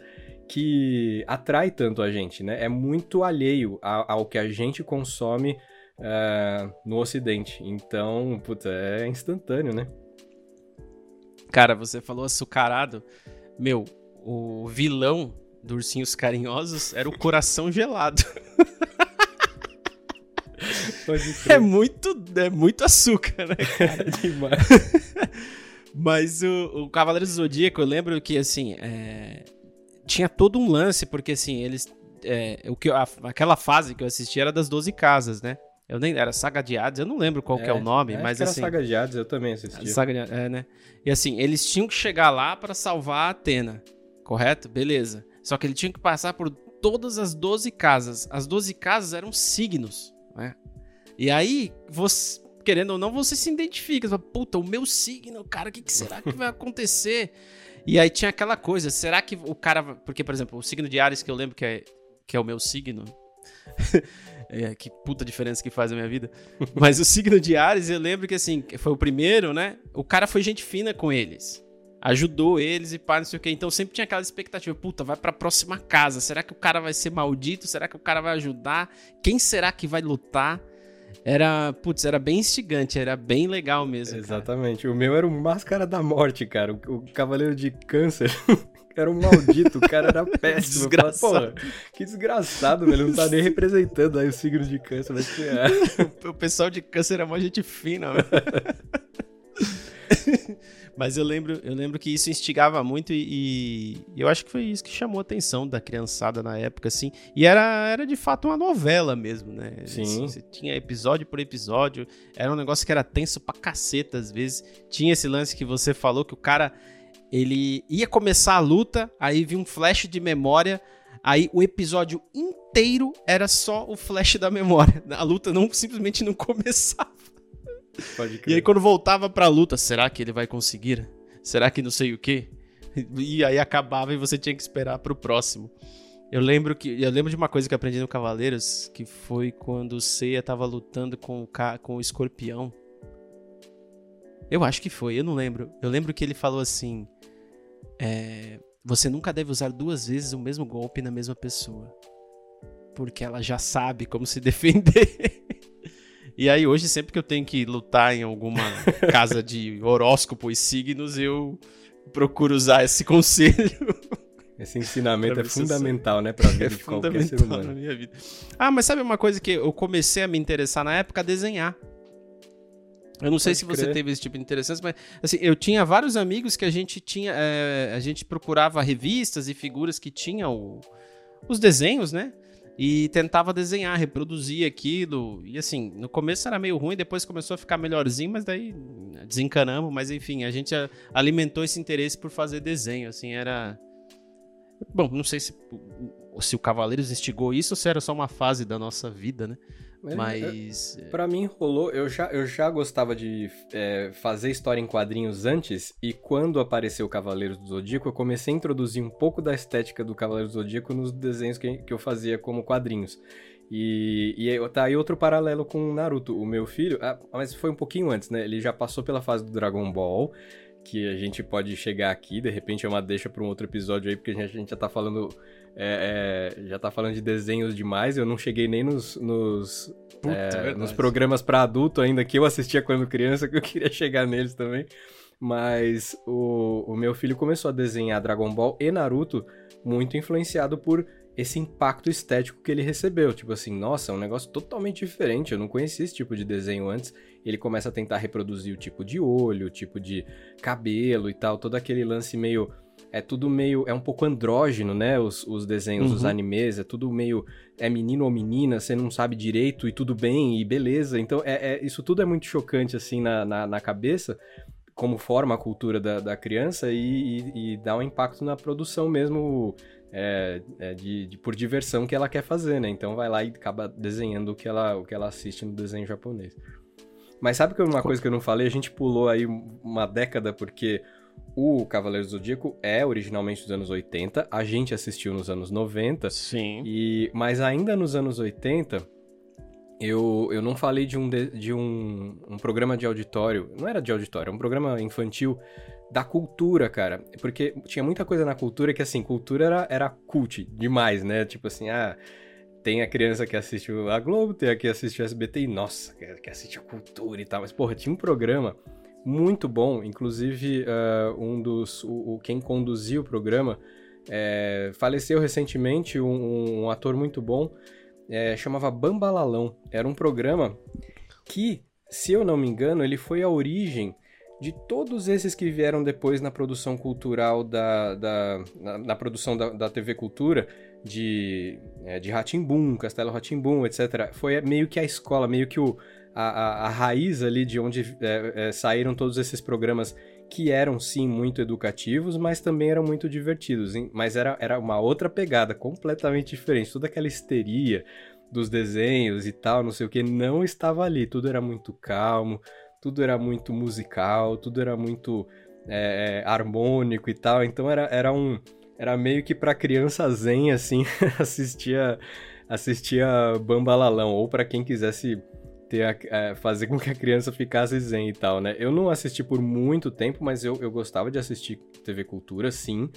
que atrai tanto a gente, né? É muito alheio ao, que a gente consome é, no Ocidente. Então, puta, é instantâneo, né? Cara, você falou açucarado. Meu, o vilão do Ursinhos Carinhosos era o Coração Gelado. é muito, é muito açúcar, né? Cara? É demais. Mas o, o Cavaleiro do Zodíaco, eu lembro que, assim, é... tinha todo um lance, porque, assim, eles... É, o que, aquela fase que eu assisti era das 12 casas, né? Eu nem era Saga de Hades, eu não lembro qual é, é o nome, é, mas assim. Era Saga de Hades, eu também assisti. Saga de, é, né? E assim, eles tinham que chegar lá para salvar a Atena, correto? Beleza. Só que ele tinha que passar por todas as 12 casas. As 12 casas eram signos, né? E aí, você, querendo ou não, você se identifica. Você fala, Puta, o meu signo, cara, o que, que será que vai acontecer? E aí tinha aquela coisa, será que o cara. Porque, por exemplo, o signo de Ares, que eu lembro que é, que é o meu signo, é, que puta diferença que faz a minha vida. Mas o signo de Ares, eu lembro que assim, foi o primeiro, né? O cara foi gente fina com eles. Ajudou eles e pá, não sei o quê. Então sempre tinha aquela expectativa, puta, vai pra próxima casa. Será que o cara vai ser maldito? Será que o cara vai ajudar? Quem será que vai lutar? Era, putz, era bem instigante, era bem legal mesmo. Exatamente. Cara. O meu era o Máscara da Morte, cara. O, o Cavaleiro de Câncer. era um maldito, o cara era péssimo. Desgraçado. Que desgraçado, velho. Não tá nem representando aí o signo de câncer, mas é. o pessoal de câncer é uma gente fina, velho. Mas eu lembro, eu lembro que isso instigava muito e, e, eu acho que foi isso que chamou a atenção da criançada na época, assim. E era, era de fato uma novela mesmo, né? Sim. Você tinha episódio por episódio, era um negócio que era tenso pra caceta às vezes. Tinha esse lance que você falou que o cara ele ia começar a luta, aí vinha um flash de memória, aí o episódio inteiro era só o flash da memória. A luta não simplesmente não começava. E aí quando voltava pra luta, será que ele vai conseguir? Será que não sei o quê? E aí acabava e você tinha que esperar pro próximo. Eu lembro que eu lembro de uma coisa que aprendi no Cavaleiros, que foi quando o Seiya tava lutando com o, com o escorpião. Eu acho que foi, eu não lembro. Eu lembro que ele falou assim: é, você nunca deve usar duas vezes o mesmo golpe na mesma pessoa. Porque ela já sabe como se defender. E aí, hoje, sempre que eu tenho que lutar em alguma casa de horóscopo e signos, eu procuro usar esse conselho. Esse ensinamento é fundamental, né, pra vida é de qualquer ser humano. Na minha vida. Ah, mas sabe uma coisa que eu comecei a me interessar na época? A desenhar. Eu não sei se você teve esse tipo de interessância, mas assim, eu tinha vários amigos que a gente tinha. É, a gente procurava revistas e figuras que tinham os desenhos, né? E tentava desenhar, reproduzir aquilo. E assim, no começo era meio ruim, depois começou a ficar melhorzinho, mas daí desencanamos. Mas enfim, a gente alimentou esse interesse por fazer desenho. Assim, era. Bom, não sei se, se o Cavaleiros instigou isso ou se era só uma fase da nossa vida, né? Mas. É, para mim rolou. Eu já, eu já gostava de é, fazer história em quadrinhos antes, e quando apareceu o Cavaleiros do Zodíaco, eu comecei a introduzir um pouco da estética do Cavaleiros do Zodíaco nos desenhos que, que eu fazia como quadrinhos. E, e tá aí outro paralelo com Naruto. O meu filho, ah, mas foi um pouquinho antes, né? Ele já passou pela fase do Dragon Ball que a gente pode chegar aqui, de repente é uma deixa para um outro episódio aí, porque a gente, a gente já tá falando é, é, já tá falando de desenhos demais, eu não cheguei nem nos, nos, Puta, é, nos programas para adulto ainda que eu assistia quando criança, que eu queria chegar neles também. Mas o, o meu filho começou a desenhar Dragon Ball e Naruto muito influenciado por esse impacto estético que ele recebeu. Tipo assim, nossa, é um negócio totalmente diferente. Eu não conhecia esse tipo de desenho antes. Ele começa a tentar reproduzir o tipo de olho, o tipo de cabelo e tal, todo aquele lance meio é tudo meio. É um pouco andrógeno, né? Os, os desenhos, uhum. os animes, é tudo meio. É menino ou menina, você não sabe direito e tudo bem e beleza. Então, é, é isso tudo é muito chocante, assim, na, na, na cabeça, como forma a cultura da, da criança e, e, e, dá um impacto na produção mesmo. É, é de, de, por diversão que ela quer fazer, né? Então vai lá e acaba desenhando o que ela, o que ela assiste no desenho japonês. Mas sabe que uma coisa que eu não falei? A gente pulou aí uma década porque o Cavaleiro do Zodíaco é originalmente dos anos 80, a gente assistiu nos anos 90. Sim. E, mas ainda nos anos 80, eu, eu não falei de, um, de, de um, um programa de auditório. Não era de auditório, era um programa infantil da cultura, cara. Porque tinha muita coisa na cultura que, assim, cultura era, era cult demais, né? Tipo assim, ah, tem a criança que assiste a Globo, tem a que assiste o SBT e, nossa, que assiste a cultura e tal. Mas, porra, tinha um programa muito bom. Inclusive, uh, um dos. O, o, quem conduzia o programa é, faleceu recentemente, um, um, ator muito bom, é, chamava Bambalalão. Era um programa que, se eu não me engano, ele foi a origem de todos esses que vieram depois na produção cultural da. da na, na produção da, da TV Cultura, de, é, de Ratimbum, Castelo Ratimbum, etc. Foi meio que a escola, meio que o a, a, a raiz ali de onde é, é, saíram todos esses programas que eram sim muito educativos, mas também eram muito divertidos. Hein? Mas era, era uma outra pegada, completamente diferente. Toda aquela histeria dos desenhos e tal, não sei o que, não estava ali. Tudo era muito calmo, tudo era muito musical, tudo era muito é, é harmônico e tal. Então era, era um. Era meio que pra criança zen, assim, assistia assistia Bambalalão, ou para quem quisesse ter a, é, fazer com que a criança ficasse zen e tal, né? Eu não assisti por muito tempo, mas eu, eu gostava de assistir TV Cultura, sim,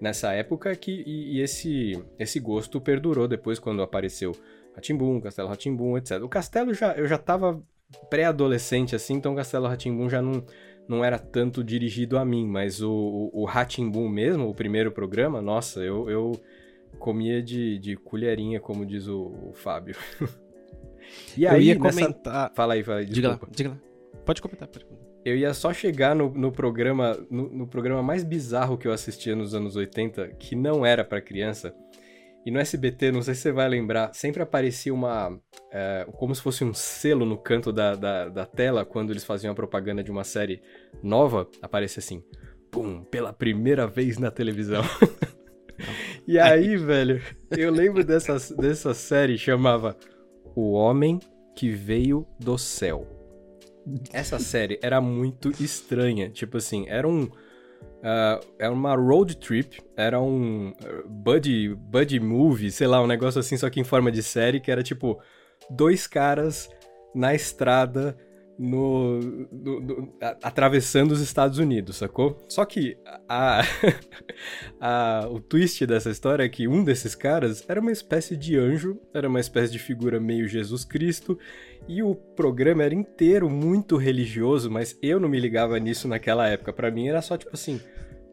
nessa época, que, e, e esse, esse gosto perdurou depois quando apareceu Ratimbum, Castelo Ratimbum, etc. O Castelo já, eu já tava pré-adolescente, assim, então o Castelo Ratimbum já não, não era tanto dirigido a mim, mas o, o, o mesmo, o primeiro programa, nossa, eu, eu comia de, de colherinha, como diz o, o Fábio. e eu aí, ia nessa... comentar... Fala aí, fala aí, Diga lá, diga lá. Pode comentar, pode comentar. Eu ia só chegar no, no programa no, no, programa mais bizarro que eu assistia nos anos 80, que não era para criança, e no SBT, não sei se você vai lembrar, sempre aparecia uma. É, como se fosse um selo no canto da, da, da, tela, quando eles faziam a propaganda de uma série nova, aparecia assim: Pum, pela primeira vez na televisão. e aí, velho, eu lembro dessa, dessa série chamava O Homem que Veio do Céu. Essa série era muito estranha. Tipo assim, era um Uh, era uma road trip, era um uh, buddy, buddy movie, sei lá, um negócio assim, só que em forma de série, que era tipo dois caras na estrada no, no, no atravessando os Estados Unidos, sacou? Só que a, a, o twist dessa história é que um desses caras era uma espécie de anjo, era uma espécie de figura meio Jesus Cristo, e o programa era inteiro muito religioso, mas eu não me ligava nisso naquela época. Para mim era só tipo assim,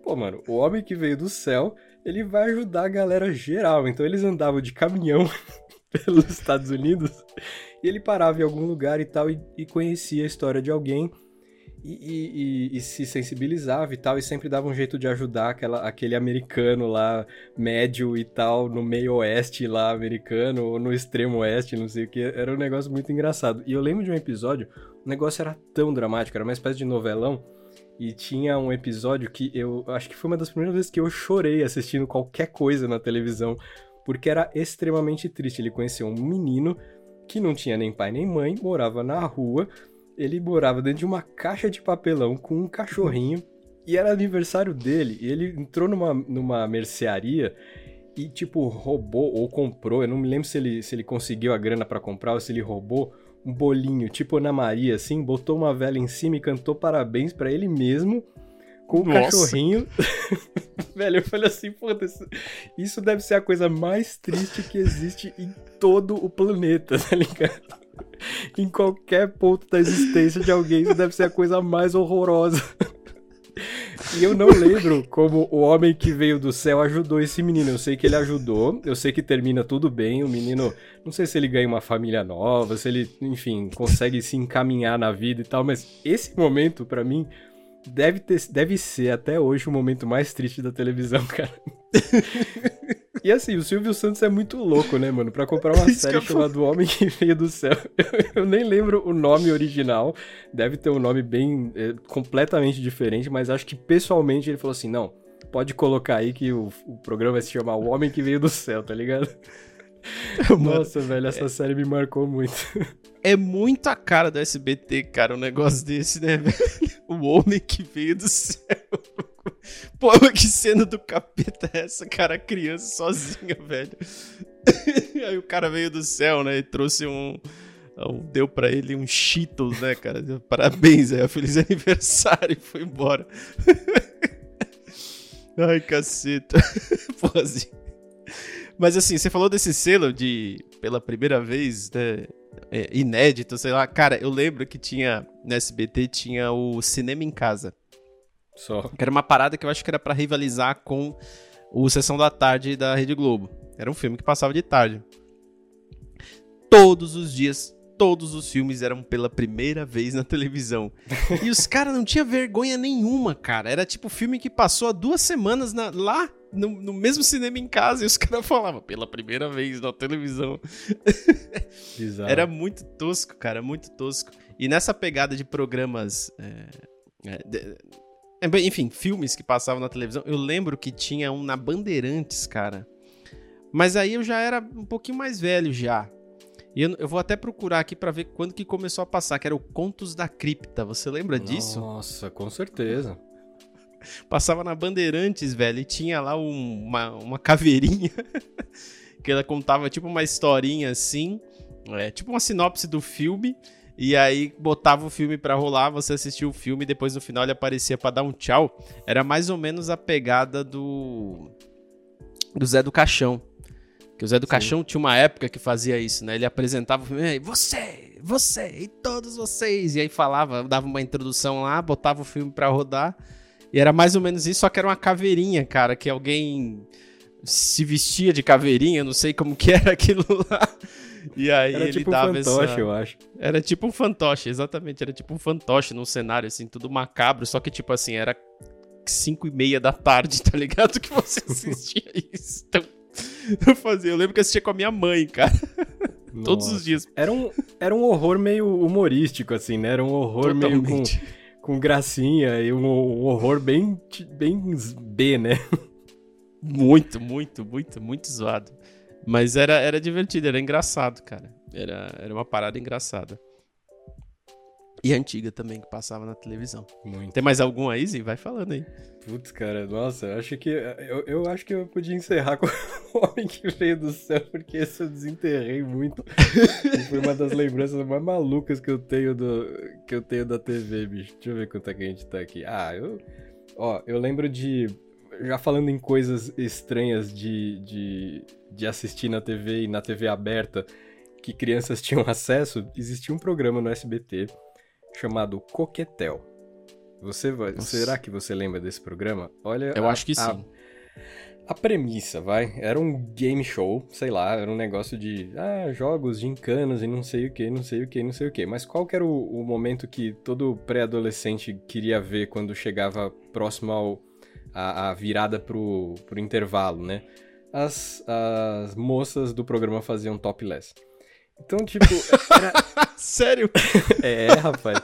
pô, mano, o homem que veio do céu, ele vai ajudar a galera geral. Então eles andavam de caminhão pelos Estados Unidos e ele parava em algum lugar e tal e, e conhecia a história de alguém e, e, e, se sensibilizava e tal, e sempre dava um jeito de ajudar aquela, aquele americano lá, médio e tal, no meio oeste lá americano, ou no extremo oeste, não sei o que. Era um negócio muito engraçado. E eu lembro de um episódio, o negócio era tão dramático, era uma espécie de novelão, e tinha um episódio que eu acho que foi uma das primeiras vezes que eu chorei assistindo qualquer coisa na televisão, porque era extremamente triste. Ele conheceu um menino que não tinha nem pai nem mãe, morava na rua ele morava dentro de uma caixa de papelão com um cachorrinho e era aniversário dele. E ele entrou numa, numa mercearia e, tipo, roubou ou comprou. Eu não me lembro se ele, se ele conseguiu a grana para comprar ou se ele roubou um bolinho, tipo Ana Maria, assim, botou uma vela em cima e cantou parabéns para ele mesmo com o Nossa. cachorrinho. Velho, eu falei assim, foda isso deve ser a coisa mais triste que existe em todo o planeta, tá ligado? em qualquer ponto da existência de alguém, isso deve ser a coisa mais horrorosa. E eu não lembro como o homem que veio do céu ajudou esse menino. Eu sei que ele ajudou, eu sei que termina tudo bem. O menino, não sei se ele ganha uma família nova, se ele, enfim, consegue se encaminhar na vida e tal, mas esse momento, para mim, deve, ter, deve ser até hoje o momento mais triste da televisão, cara. E assim, o Silvio Santos é muito louco, né, mano? Pra comprar uma série chamada O Homem que Veio do Céu. Eu, nem lembro o nome original. Deve ter um nome bem. É, completamente diferente, mas acho que pessoalmente ele falou assim: não, pode colocar aí que o, o programa vai se chamar O Homem que Veio do Céu, tá ligado? Nossa, velho, essa é... série me marcou muito. É muito a cara do SBT, cara, um negócio desse, né, velho? O homem que veio do céu. Pô, que cena do capeta é essa, cara? Criança sozinha, velho. Aí o cara veio do céu, né? E trouxe um. Deu pra ele um Cheetos, né, cara? Parabéns, é. Feliz aniversário e foi embora. Ai, caceta. Porra, assim. Mas assim, você falou desse selo de pela primeira vez, né? É, inédito, sei lá. Cara, eu lembro que tinha no SBT tinha o Cinema em Casa. Só. Que era uma parada que eu acho que era para rivalizar com o Sessão da Tarde da Rede Globo. Era um filme que passava de tarde. Todos os dias, todos os filmes eram pela primeira vez na televisão. e os caras não tinham vergonha nenhuma, cara. Era tipo filme que passou há duas semanas na, lá no, no, mesmo cinema em casa e os caras falavam pela primeira vez na televisão. Era muito tosco, cara, muito tosco. E nessa pegada de programas. É, é, de, é, enfim, filmes que passavam na televisão. Eu lembro que tinha um na Bandeirantes, cara. Mas aí eu já era um pouquinho mais velho já. E eu, eu vou até procurar aqui para ver quando que começou a passar, que era o Contos da Cripta. Você lembra disso? Nossa, com certeza. Passava na Bandeirantes, velho, e tinha lá um, uma, uma caveirinha que ela contava tipo uma historinha assim, é, tipo uma sinopse do filme. E aí botava o filme para rolar, você assistia o filme e depois no final ele aparecia para dar um tchau. Era mais ou menos a pegada do do Zé do Caixão. Que o Zé do Sim. Caixão tinha uma época que fazia isso, né? Ele apresentava o filme, você, você e todos vocês. E aí falava, dava uma introdução lá, botava o filme pra rodar. E era mais ou menos isso, só que era uma caveirinha, cara, que alguém se vestia de caveirinha, não sei como que era aquilo lá. E aí era ele tipo dava um fantoche, essa... eu acho. Era tipo um fantoche, exatamente. Era tipo um fantoche num cenário, assim, tudo macabro. Só que, tipo assim, era 5 e meia da tarde, tá ligado? Que você assistia isso. Então, eu fazia. Eu lembro que assistia com a minha mãe, cara. Nossa. Todos os dias. Era um, era um horror meio humorístico, assim, né? Era um horror Totalmente. meio com, com gracinha e um, um horror bem, bem B, né? Muito, muito, muito, muito zoado. Mas era, era divertido, era engraçado, cara. Era, era uma parada engraçada. E antiga também, que passava na televisão. Muito. Tem mais algum aí, Zin? Vai falando aí. Putz, cara, nossa, eu acho que. Eu, eu acho que eu podia encerrar com o Homem que Veio do Céu, porque esse eu desenterrei muito. foi uma das lembranças mais malucas que eu tenho do. que eu tenho da TV, bicho. Deixa eu ver quanto é que a gente tá aqui. Ah, eu. Ó, eu lembro de. Já falando em coisas estranhas de, de, de assistir na TV e na TV aberta que crianças tinham acesso, existia um programa no SBT chamado Coquetel. Você vai, será que você lembra desse programa? Olha, eu a, acho que a, sim. A premissa, vai, era um game show, sei lá, era um negócio de ah, jogos, gincanas e não sei o que, não sei o que, não sei o que. Mas qual que era o, o momento que todo pré-adolescente queria ver quando chegava próximo ao, a, a virada pro, pro intervalo, né? As, as moças do programa faziam topless. Então, tipo. Era... Sério? é, rapaz.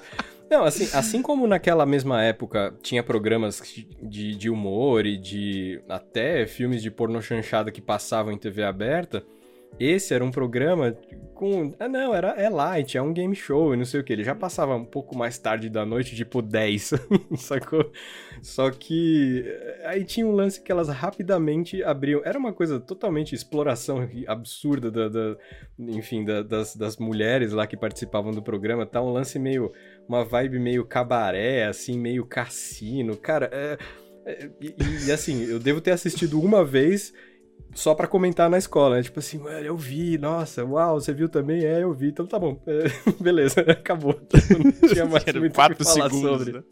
Não, assim, assim como naquela mesma época tinha programas de, de humor e de até filmes de porno chanchada que passavam em TV aberta, esse era um programa com. Ah, não, era, é light, é um game show e não sei o que. Ele já passava um pouco mais tarde da noite, tipo 10, sacou? Só que. Eh, aí tinha um lance que elas rapidamente abriam. Era uma coisa totalmente exploração absurda da. da enfim, da, das, das mulheres lá que participavam do programa. Tá um lance meio. Uma vibe meio cabaré, assim, meio cassino. Cara, é. é e, e assim, eu devo ter assistido uma vez só para comentar na escola, né? Tipo assim, eu vi, nossa, uau, você viu também? É, eu vi, então tá bom. É, beleza, acabou. Não tinha mais muito o que falar segundos, sobre. Né?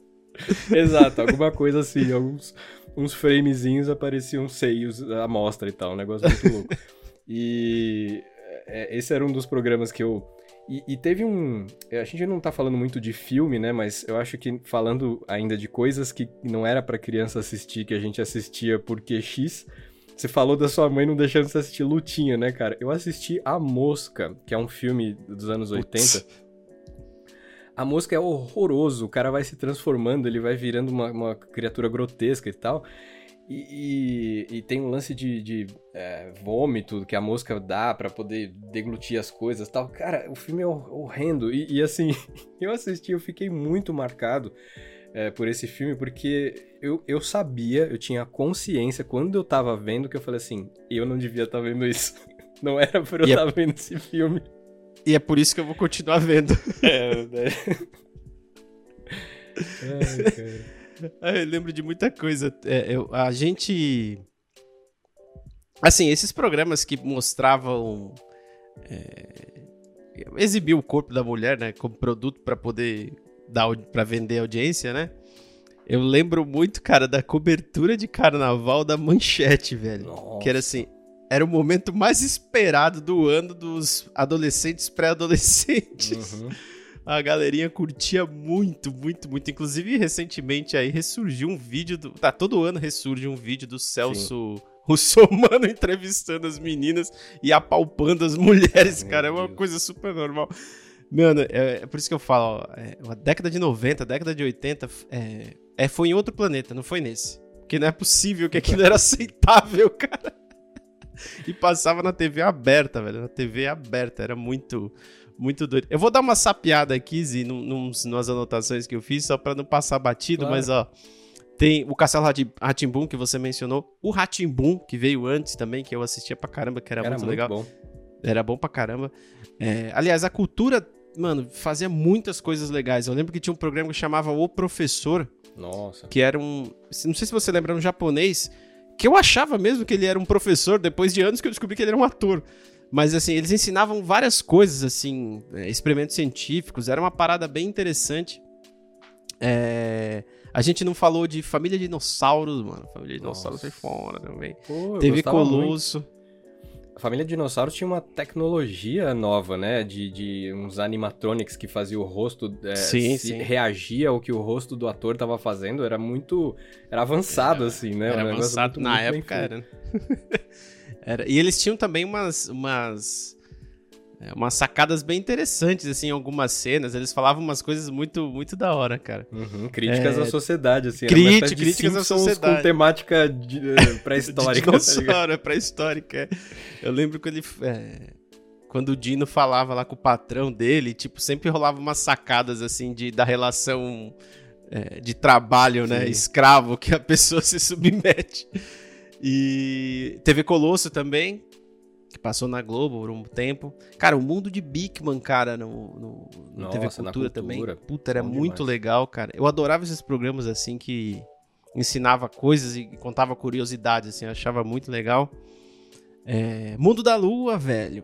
Exato, alguma coisa assim, alguns uns framezinhos apareciam seios à mostra e tal, um negócio muito louco. E é, esse era um dos programas que eu. E, e, teve um. A gente não tá falando muito de filme, né? Mas eu acho que falando ainda de coisas que não era para criança assistir, que a gente assistia porque X você falou da sua mãe não deixando você assistir Lutinha, né, cara? Eu assisti A Mosca, que é um filme dos anos 80. A Mosca é horroroso, o cara vai se transformando, ele vai virando uma, uma criatura grotesca e tal. E, e, e, tem um lance de, de é, vômito que a mosca dá para poder deglutir as coisas tal. Cara, o filme é horrendo. E, e assim, eu assisti, eu fiquei muito marcado é, por esse filme, porque eu, eu sabia, eu tinha consciência quando eu tava vendo que eu falei assim, eu não devia estar tá vendo isso. Não era pra eu estar é... tá vendo esse filme. E é por isso que eu vou continuar vendo. É, né? Ai, eu lembro de muita coisa. É, eu, a gente. Assim, esses programas que mostravam. É, exibir o corpo da mulher, né? Como produto para poder para vender audiência, né? Eu lembro muito, cara, da cobertura de carnaval da Manchete, velho. Nossa. Que era assim, era o momento mais esperado do ano dos adolescentes pré-adolescentes. Uhum. A galerinha curtia muito, muito, muito. Inclusive, recentemente aí ressurgiu um vídeo do. Tá, todo ano ressurge um vídeo do Celso Sim. Russomano entrevistando as meninas e apalpando as mulheres, Meu cara. É uma coisa super normal. Mano, é, é, por isso que eu falo, ó, é, a década de 90, a década de 80, é, é, foi em outro planeta, não foi nesse. Porque não é possível que aquilo era aceitável, cara. E passava na TV aberta, velho. Na TV aberta. Era muito, muito doido. Eu vou dar uma sapiada aqui, Zi, num, num, nas anotações que eu fiz, só pra não passar batido, claro. mas ó. Tem o Castelo Ratimbum, que você mencionou. O Ratimbum, que veio antes também, que eu assistia pra caramba, que era, era muito, muito legal. Bom. Era bom pra caramba. É, aliás, a cultura, mano, fazia muitas coisas legais. Eu lembro que tinha um programa que chamava O Professor. Nossa. Que era um. Não sei se você lembra, um japonês. Que eu achava mesmo que ele era um professor, depois de anos que eu descobri que ele era um ator. Mas assim, eles ensinavam várias coisas, assim, é, experimentos científicos, era uma parada bem interessante. É... A gente não falou de Família Dinossauros, mano. Família Dinossauros foi fora também. Pô, Teve Colosso. Muito. A família Dinossauros tinha uma tecnologia nova, né? De, de uns animatronics que fazia o rosto é, sim, sim. reagia ao que o rosto do ator tava fazendo. Era muito. Era avançado, era, assim, né? Era um avançado muito, na muito época, era. era. E eles tinham também umas. umas é, umas sacadas bem interessantes, assim, em algumas cenas. Eles falavam umas coisas muito, muito da hora, cara. Uhum, críticas é... à sociedade, assim. Crítica, críticas à sociedade. com temática uh, pré-histórica. tá pré-histórica. Eu lembro que ele... É... Quando o Dino falava lá com o patrão dele, tipo, sempre rolava umas sacadas, assim, de, da relação é, de trabalho, né? Sim. Escravo, que a pessoa se submete. E TV Colosso também, que passou na Globo por um tempo. Cara, o mundo de Bigman, cara, no, no, no Nossa, TV Cultura, cultura, também. Puta, era muito demais. legal, cara. Eu adorava esses programas assim que ensinava coisas e contava curiosidades, assim, eu achava muito legal. É... Mundo da Lua, velho.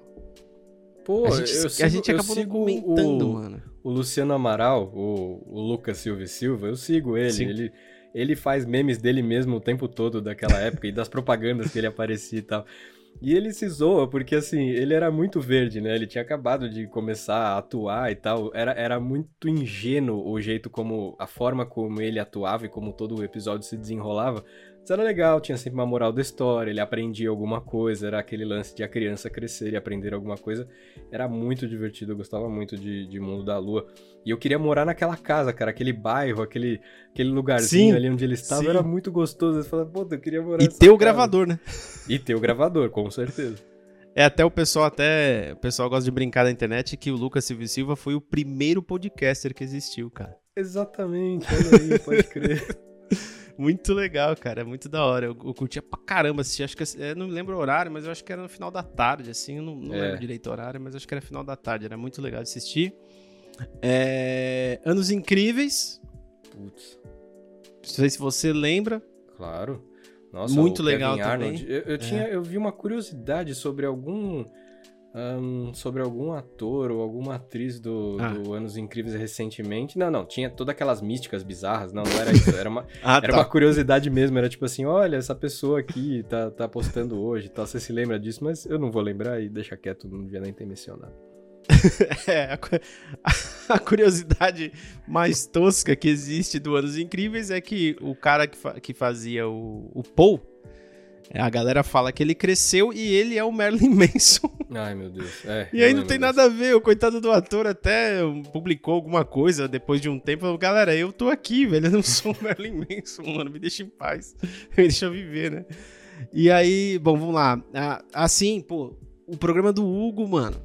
Pô, a gente, sigo, a gente acabou comentando, o, mano. O Luciano Amaral, o, o Lucas Silva e Silva, eu sigo ele. Sim. Ele ele faz memes dele mesmo o tempo todo daquela época e das propagandas que ele aparecia e tal. E ele se zoa porque, assim, ele era muito verde, né? Ele tinha acabado de começar a atuar e tal. Era, era muito ingênuo o jeito como... A forma como ele atuava e como todo o episódio se desenrolava. Mas era legal, tinha sempre uma moral da história, ele aprendia alguma coisa, era aquele lance de a criança crescer e aprender alguma coisa. Era muito divertido, eu gostava muito de, de Mundo da Lua. E eu queria morar naquela casa, cara, aquele bairro, aquele, aquele lugarzinho sim, ali onde ele estava, sim. era muito gostoso. Eu falava, pô, eu queria morar E ter o gravador, né? E ter o gravador, com certeza. É, até o pessoal até. O pessoal gosta de brincar na internet que o Lucas Silva Silva foi o primeiro podcaster que existiu, cara. Exatamente, olha aí, pode crer. Muito legal, cara. É muito da hora. Eu, eu curtia pra caramba assistir. Acho que eu não lembro o horário, mas eu acho que era no final da tarde, assim. Eu não, não é. lembro direito o horário, mas acho que era final da tarde. Era muito legal de assistir. É... Anos Incríveis. Putz. Não sei se você lembra. Claro. Nossa, muito legal Arnold. também. Eu, eu, tinha, é. eu vi uma curiosidade sobre algum um, sobre algum ator ou alguma atriz do, ah. do, Anos Incríveis recentemente. Não, não, tinha todas aquelas místicas bizarras. Não, não era isso. Era uma, ah, era tá. uma curiosidade mesmo. Era tipo assim: olha, essa pessoa aqui tá, tá postando hoje tal. Você se lembra disso, mas eu não vou lembrar e deixa quieto, não devia nem ter mencionado. é, a, a, curiosidade mais tosca que existe do Anos Incríveis é que o cara que, fa que fazia o, o Paul a galera fala que ele cresceu e ele é o Merlin Manson. Ai, meu Deus. É, e aí não tem nada a ver. O coitado do ator até publicou alguma coisa depois de um tempo. Falou, galera, eu tô aqui, velho. Eu não sou o Merlin Manson, mano. Me deixa em paz. Me deixa viver, né? E aí, bom, vamos lá. Assim, pô, o programa do Hugo, mano.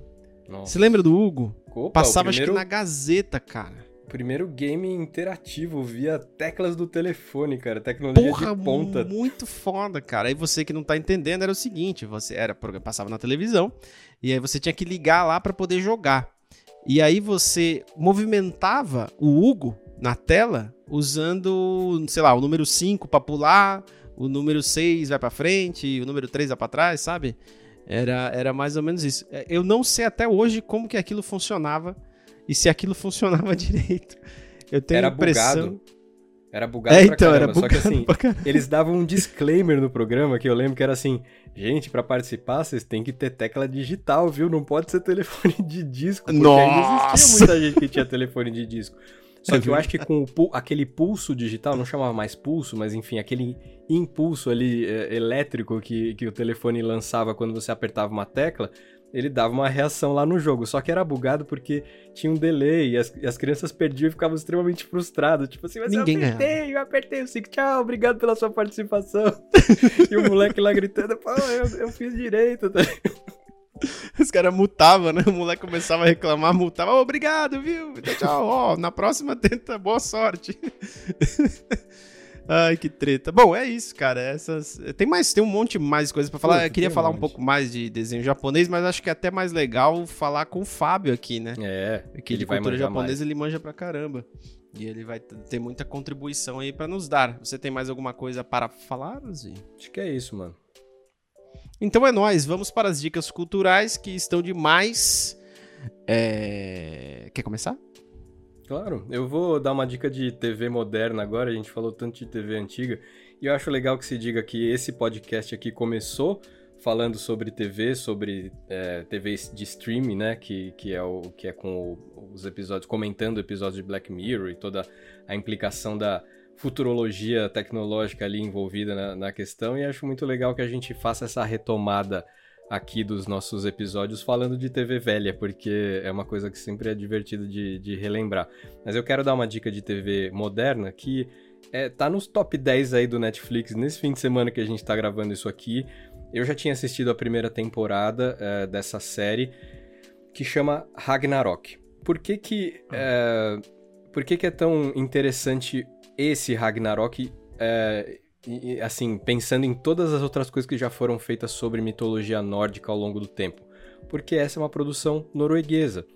Nossa. Você lembra do Hugo? Opa, Passava primeiro... acho que na Gazeta, cara. Primeiro game interativo via teclas do telefone, cara. Tecnologia Porra, de ponta. muito foda, cara. Aí você que não tá entendendo era o seguinte, você era passava na televisão e aí você tinha que ligar lá para poder jogar. E aí você movimentava o Hugo na tela usando, sei lá, o número 5 para pular, o número 6 vai para frente, o número 3 vai para trás, sabe? Era, era mais ou menos isso. Eu não sei até hoje como que aquilo funcionava e se aquilo funcionava direito. Eu tenho era impressão... Bugado. Era bugado é, pra então, caramba, era bugado só que assim, eles davam um disclaimer no programa que eu lembro que era assim, gente, para participar vocês têm que ter tecla digital, viu? Não pode ser telefone de disco, porque Nossa. existia muita gente que tinha telefone de disco. Só que eu acho que com o, aquele pulso digital, não chamava mais pulso, mas enfim, aquele impulso ali é, elétrico que, que o telefone lançava quando você apertava uma tecla, ele dava uma reação lá no jogo. Só que era bugado porque tinha um delay e as, e as crianças perdiam e ficavam extremamente frustradas. Tipo assim, mas Ninguém eu apertei, ganhava. eu apertei o 5, tchau, obrigado pela sua participação. e o moleque lá gritando, pô, eu, eu fiz direito. Tá? Os caras mutavam, né? O moleque começava a reclamar, multava, oh, obrigado, viu? Então, tchau, ó, na próxima tenta, boa sorte. Ai, que treta. Bom, é isso, cara. Essas tem mais, tem um monte mais coisas para falar. eu queria falar um, um pouco mais de desenho japonês, mas acho que é até mais legal falar com o Fábio aqui, né? É. Que de cultura japonesa mais. ele manja pra caramba. E ele vai ter muita contribuição aí para nos dar. Você tem mais alguma coisa para falar, Zi? Acho que é isso, mano. Então é nós. Vamos para as dicas culturais que estão demais. É... Quer começar? Claro, eu vou dar uma dica de TV moderna agora. A gente falou tanto de TV antiga. E eu acho legal que se diga que esse podcast aqui começou falando sobre TV, sobre é, TV de streaming, né? Que, que, é o, que é com o, os episódios, comentando episódios de Black Mirror e toda a implicação da futurologia tecnológica ali envolvida na, na questão. E acho muito legal que a gente faça essa retomada aqui dos nossos episódios falando de TV velha, porque é uma coisa que sempre é divertido de, de relembrar. Mas eu quero dar uma dica de TV moderna que é, tá nos top 10 aí do Netflix nesse fim de semana que a gente tá gravando isso aqui. Eu já tinha assistido a primeira temporada é, dessa série que chama Ragnarok. Por que que, é, por que que é tão interessante esse Ragnarok é, e, assim, pensando em todas as outras coisas que já foram feitas sobre mitologia nórdica ao longo do tempo. Porque essa é uma produção norueguesa.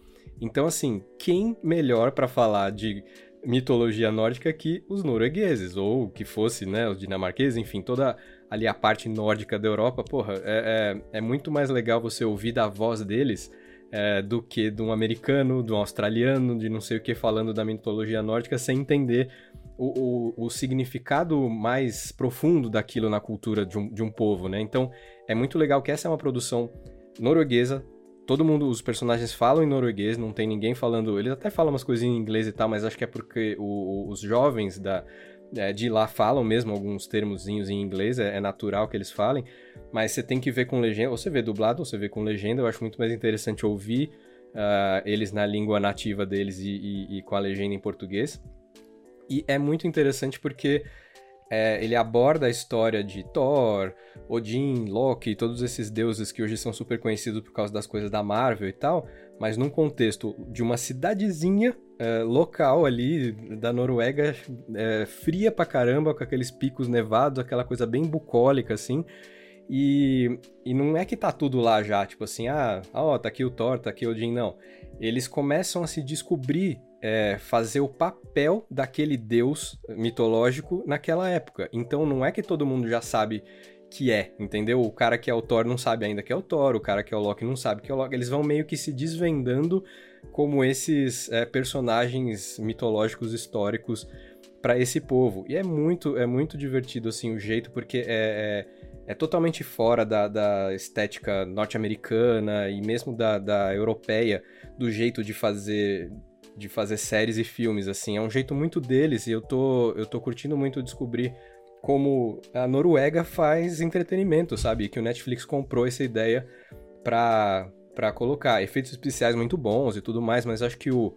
Então, assim, quem melhor para falar de mitologia nórdica que os noruegueses, ou que fosse, né, os dinamarqueses, enfim, toda ali a parte nórdica da Europa, porra, é, é, é muito mais legal você ouvir da voz deles é, do que de um americano, de um australiano, de não sei o que falando da mitologia nórdica sem entender o, o, o, significado mais profundo daquilo na cultura de um, de um povo, né? Então, é muito legal que essa é uma produção norueguesa. Todo mundo, os personagens falam em norueguês, não tem ninguém falando. Eles até falam umas coisinhas em inglês e tal, mas acho que é porque o, os jovens da, é, de lá falam mesmo alguns termozinhos em inglês, é, é, natural que eles falem, mas você tem que ver com legenda, ou você vê dublado, ou você vê com legenda, eu acho muito mais interessante ouvir uh, eles na língua nativa deles e, e, e, com a legenda em português. E é muito interessante porque é, ele aborda a história de Thor, Odin, Loki, todos esses deuses que hoje são super conhecidos por causa das coisas da Marvel e tal, mas num contexto de uma cidadezinha é, local ali da Noruega, é, fria pra caramba, com aqueles picos nevados, aquela coisa bem bucólica assim. E, e não é que tá tudo lá já, tipo assim, ah, ó, tá aqui o Thor, tá aqui o Odin, não. Eles começam a se descobrir é, fazer o papel daquele deus mitológico naquela época. Então não é que todo mundo já sabe que é, entendeu? O cara que é o Thor não sabe ainda que é o Thor, o cara que é o Loki não sabe que é o Loki. Eles vão meio que se desvendando como esses é, personagens mitológicos históricos para esse povo. E é muito, é muito divertido assim o jeito, porque é, é, é totalmente fora da, da estética norte-americana e mesmo da, da europeia, do jeito de fazer de fazer séries e filmes, assim. É um jeito muito deles e eu tô, eu tô curtindo muito descobrir como a Noruega faz entretenimento, sabe? Que o Netflix comprou essa ideia pra, pra colocar efeitos especiais muito bons e tudo mais, mas acho que o,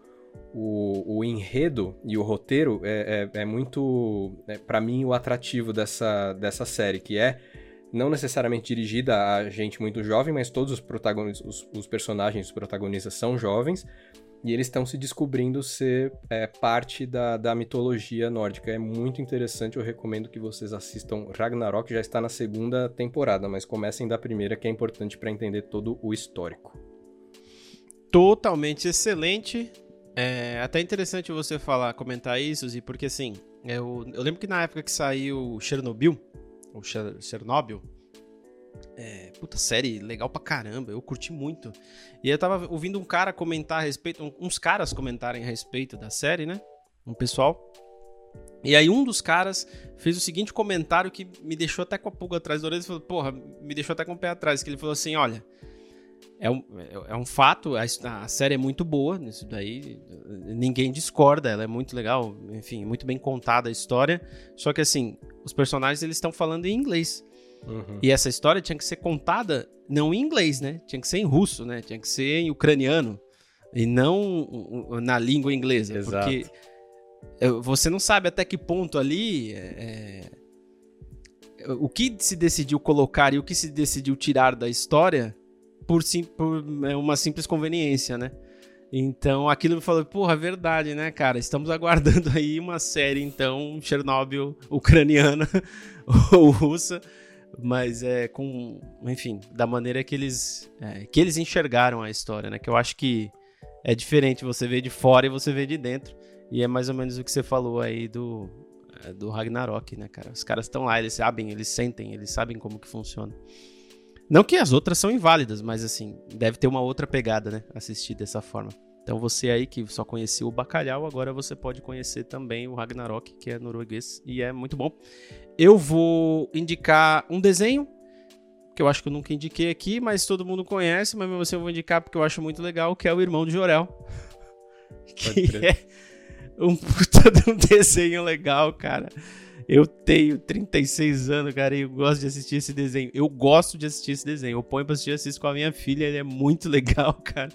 o, o enredo e o roteiro é, é, é muito, é, para mim, o atrativo dessa, dessa série, que é não necessariamente dirigida a gente muito jovem, mas todos os protagonistas, os, os personagens, os protagonistas são jovens, e eles estão se descobrindo ser é, parte da, da mitologia nórdica. É muito interessante, eu recomendo que vocês assistam Ragnarok, já está na segunda temporada, mas comecem da primeira, que é importante para entender todo o histórico. Totalmente excelente. É até interessante você falar, comentar isso, Zi, porque assim, eu, eu lembro que na época que saiu Chernobyl, ou Chernobyl, é, puta série legal pra caramba, eu curti muito. E eu tava ouvindo um cara comentar a respeito, uns caras comentarem a respeito da série, né? Um pessoal. E aí um dos caras fez o seguinte comentário que me deixou até com a pulga atrás da orelha. Falou, porra, me deixou até com o pé atrás. Que ele falou assim, olha, é um, é, é um fato, a, a série é muito boa, isso daí ninguém discorda, ela é muito legal, enfim, muito bem contada a história. Só que assim, os personagens eles estão falando em inglês. Uhum. E essa história tinha que ser contada não em inglês, né? Tinha que ser em russo, né? Tinha que ser em ucraniano e não na língua inglesa. Exato. Porque você não sabe até que ponto ali é, é, o que se decidiu colocar e o que se decidiu tirar da história por, sim, por é, uma simples conveniência, né? Então aquilo me falou, porra, é verdade, né, cara? Estamos aguardando aí uma série, então, Chernobyl ucraniana ou russa, mas é com, enfim, da maneira que eles, é, que eles enxergaram a história, né? Que eu acho que é diferente você ver de fora e você ver de dentro. E é mais ou menos o que você falou aí do, é, do Ragnarok, né, cara? Os caras estão lá, eles sabem, eles sentem, eles sabem como que funciona. Não que as outras são inválidas, mas assim, deve ter uma outra pegada, né? Assistir dessa forma. Então você aí que só conhecia o Bacalhau, agora você pode conhecer também o Ragnarok, que é norueguês e é muito bom. Eu vou indicar um desenho que eu acho que eu nunca indiquei aqui, mas todo mundo conhece, mas mesmo assim eu vou indicar porque eu acho muito legal, que é o Irmão de Jorel. Que é um puta de um desenho legal, cara. Eu tenho 36 anos, cara, e eu gosto de assistir esse desenho. Eu gosto de assistir esse desenho. Eu ponho pra assistir, assisto com a minha filha, ele é muito legal, cara.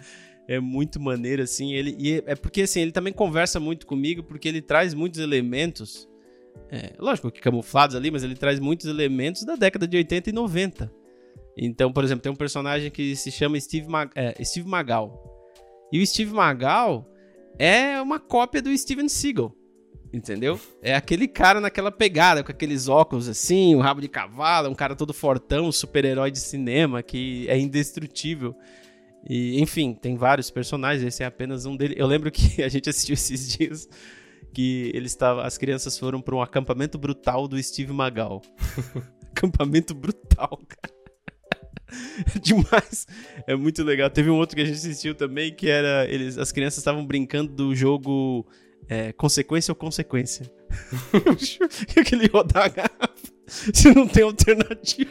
É muito maneiro, assim. Ele, e é porque, assim, ele também conversa muito comigo, porque ele traz muitos elementos. É, lógico que camuflados ali, mas ele traz muitos elementos da década de 80 e 90. Então, por exemplo, tem um personagem que se chama Steve, Mag é, Steve Magal. E o Steve Magal é uma cópia do Steven Seagal. Entendeu? É aquele cara naquela pegada, com aqueles óculos assim, o rabo de cavalo, um cara todo fortão, super-herói de cinema que é indestrutível. E, enfim, tem vários personagens, esse é apenas um deles. Eu lembro que a gente assistiu esses dias que eles estavam, as crianças foram para um acampamento brutal do Steve Magal. acampamento brutal, cara. Demais. É muito legal. Teve um outro que a gente assistiu também que era eles, as crianças estavam brincando do jogo é, consequência ou consequência. Aquele rodar a garrafa. Se não tem alternativa.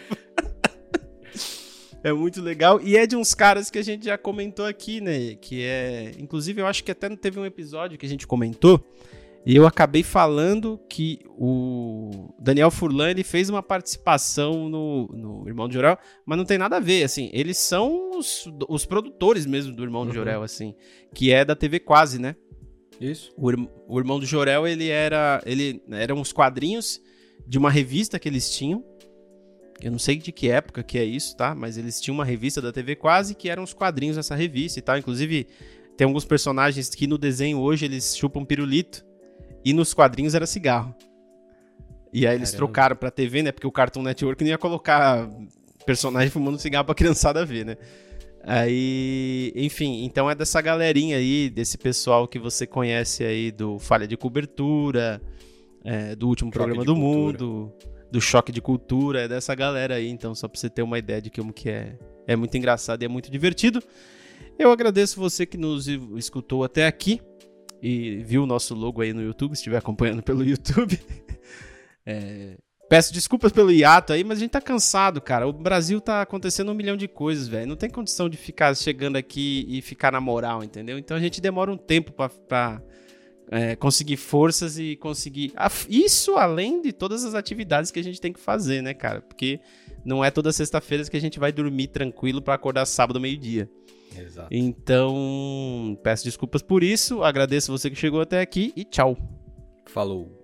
É muito legal. E é de uns caras que a gente já comentou aqui, né? Que é. Inclusive, eu acho que até teve um episódio que a gente comentou. E eu acabei falando que o Daniel Furlan ele fez uma participação no, no Irmão de Jorel, mas não tem nada a ver, assim. Eles são os, os produtores mesmo do Irmão uhum. de Jorel, assim. Que é da TV Quase, né? Isso. O, o irmão do Jorel, ele era. Ele eram uns quadrinhos de uma revista que eles tinham. Eu não sei de que época que é isso, tá? Mas eles tinham uma revista da TV quase que eram os quadrinhos dessa revista e tal. Inclusive, tem alguns personagens que no desenho hoje eles chupam pirulito. E nos quadrinhos era cigarro. E aí eles Caramba. trocaram pra TV, né? Porque o Cartoon Network não ia colocar personagem fumando cigarro pra criançada ver, né? Aí, enfim, então é dessa galerinha aí, desse pessoal que você conhece aí do Falha de Cobertura, é, do último choque programa do cultura. mundo, do Choque de Cultura, é dessa galera aí, então só pra você ter uma ideia de como que é. É muito engraçado e é muito divertido. Eu agradeço você que nos escutou até aqui e viu o nosso logo aí no YouTube, se estiver acompanhando pelo YouTube. é, Peço desculpas pelo hiato aí, mas a gente tá cansado, cara. O Brasil tá acontecendo um milhão de coisas, velho. Não tem condição de ficar chegando aqui e ficar na moral, entendeu? Então a gente demora um tempo pra, pra é, conseguir forças e conseguir. Isso além de todas as atividades que a gente tem que fazer, né, cara? Porque não é toda sexta-feira que a gente vai dormir tranquilo para acordar sábado meio-dia. Exato. Então, peço desculpas por isso. Agradeço você que chegou até aqui e tchau. Falou.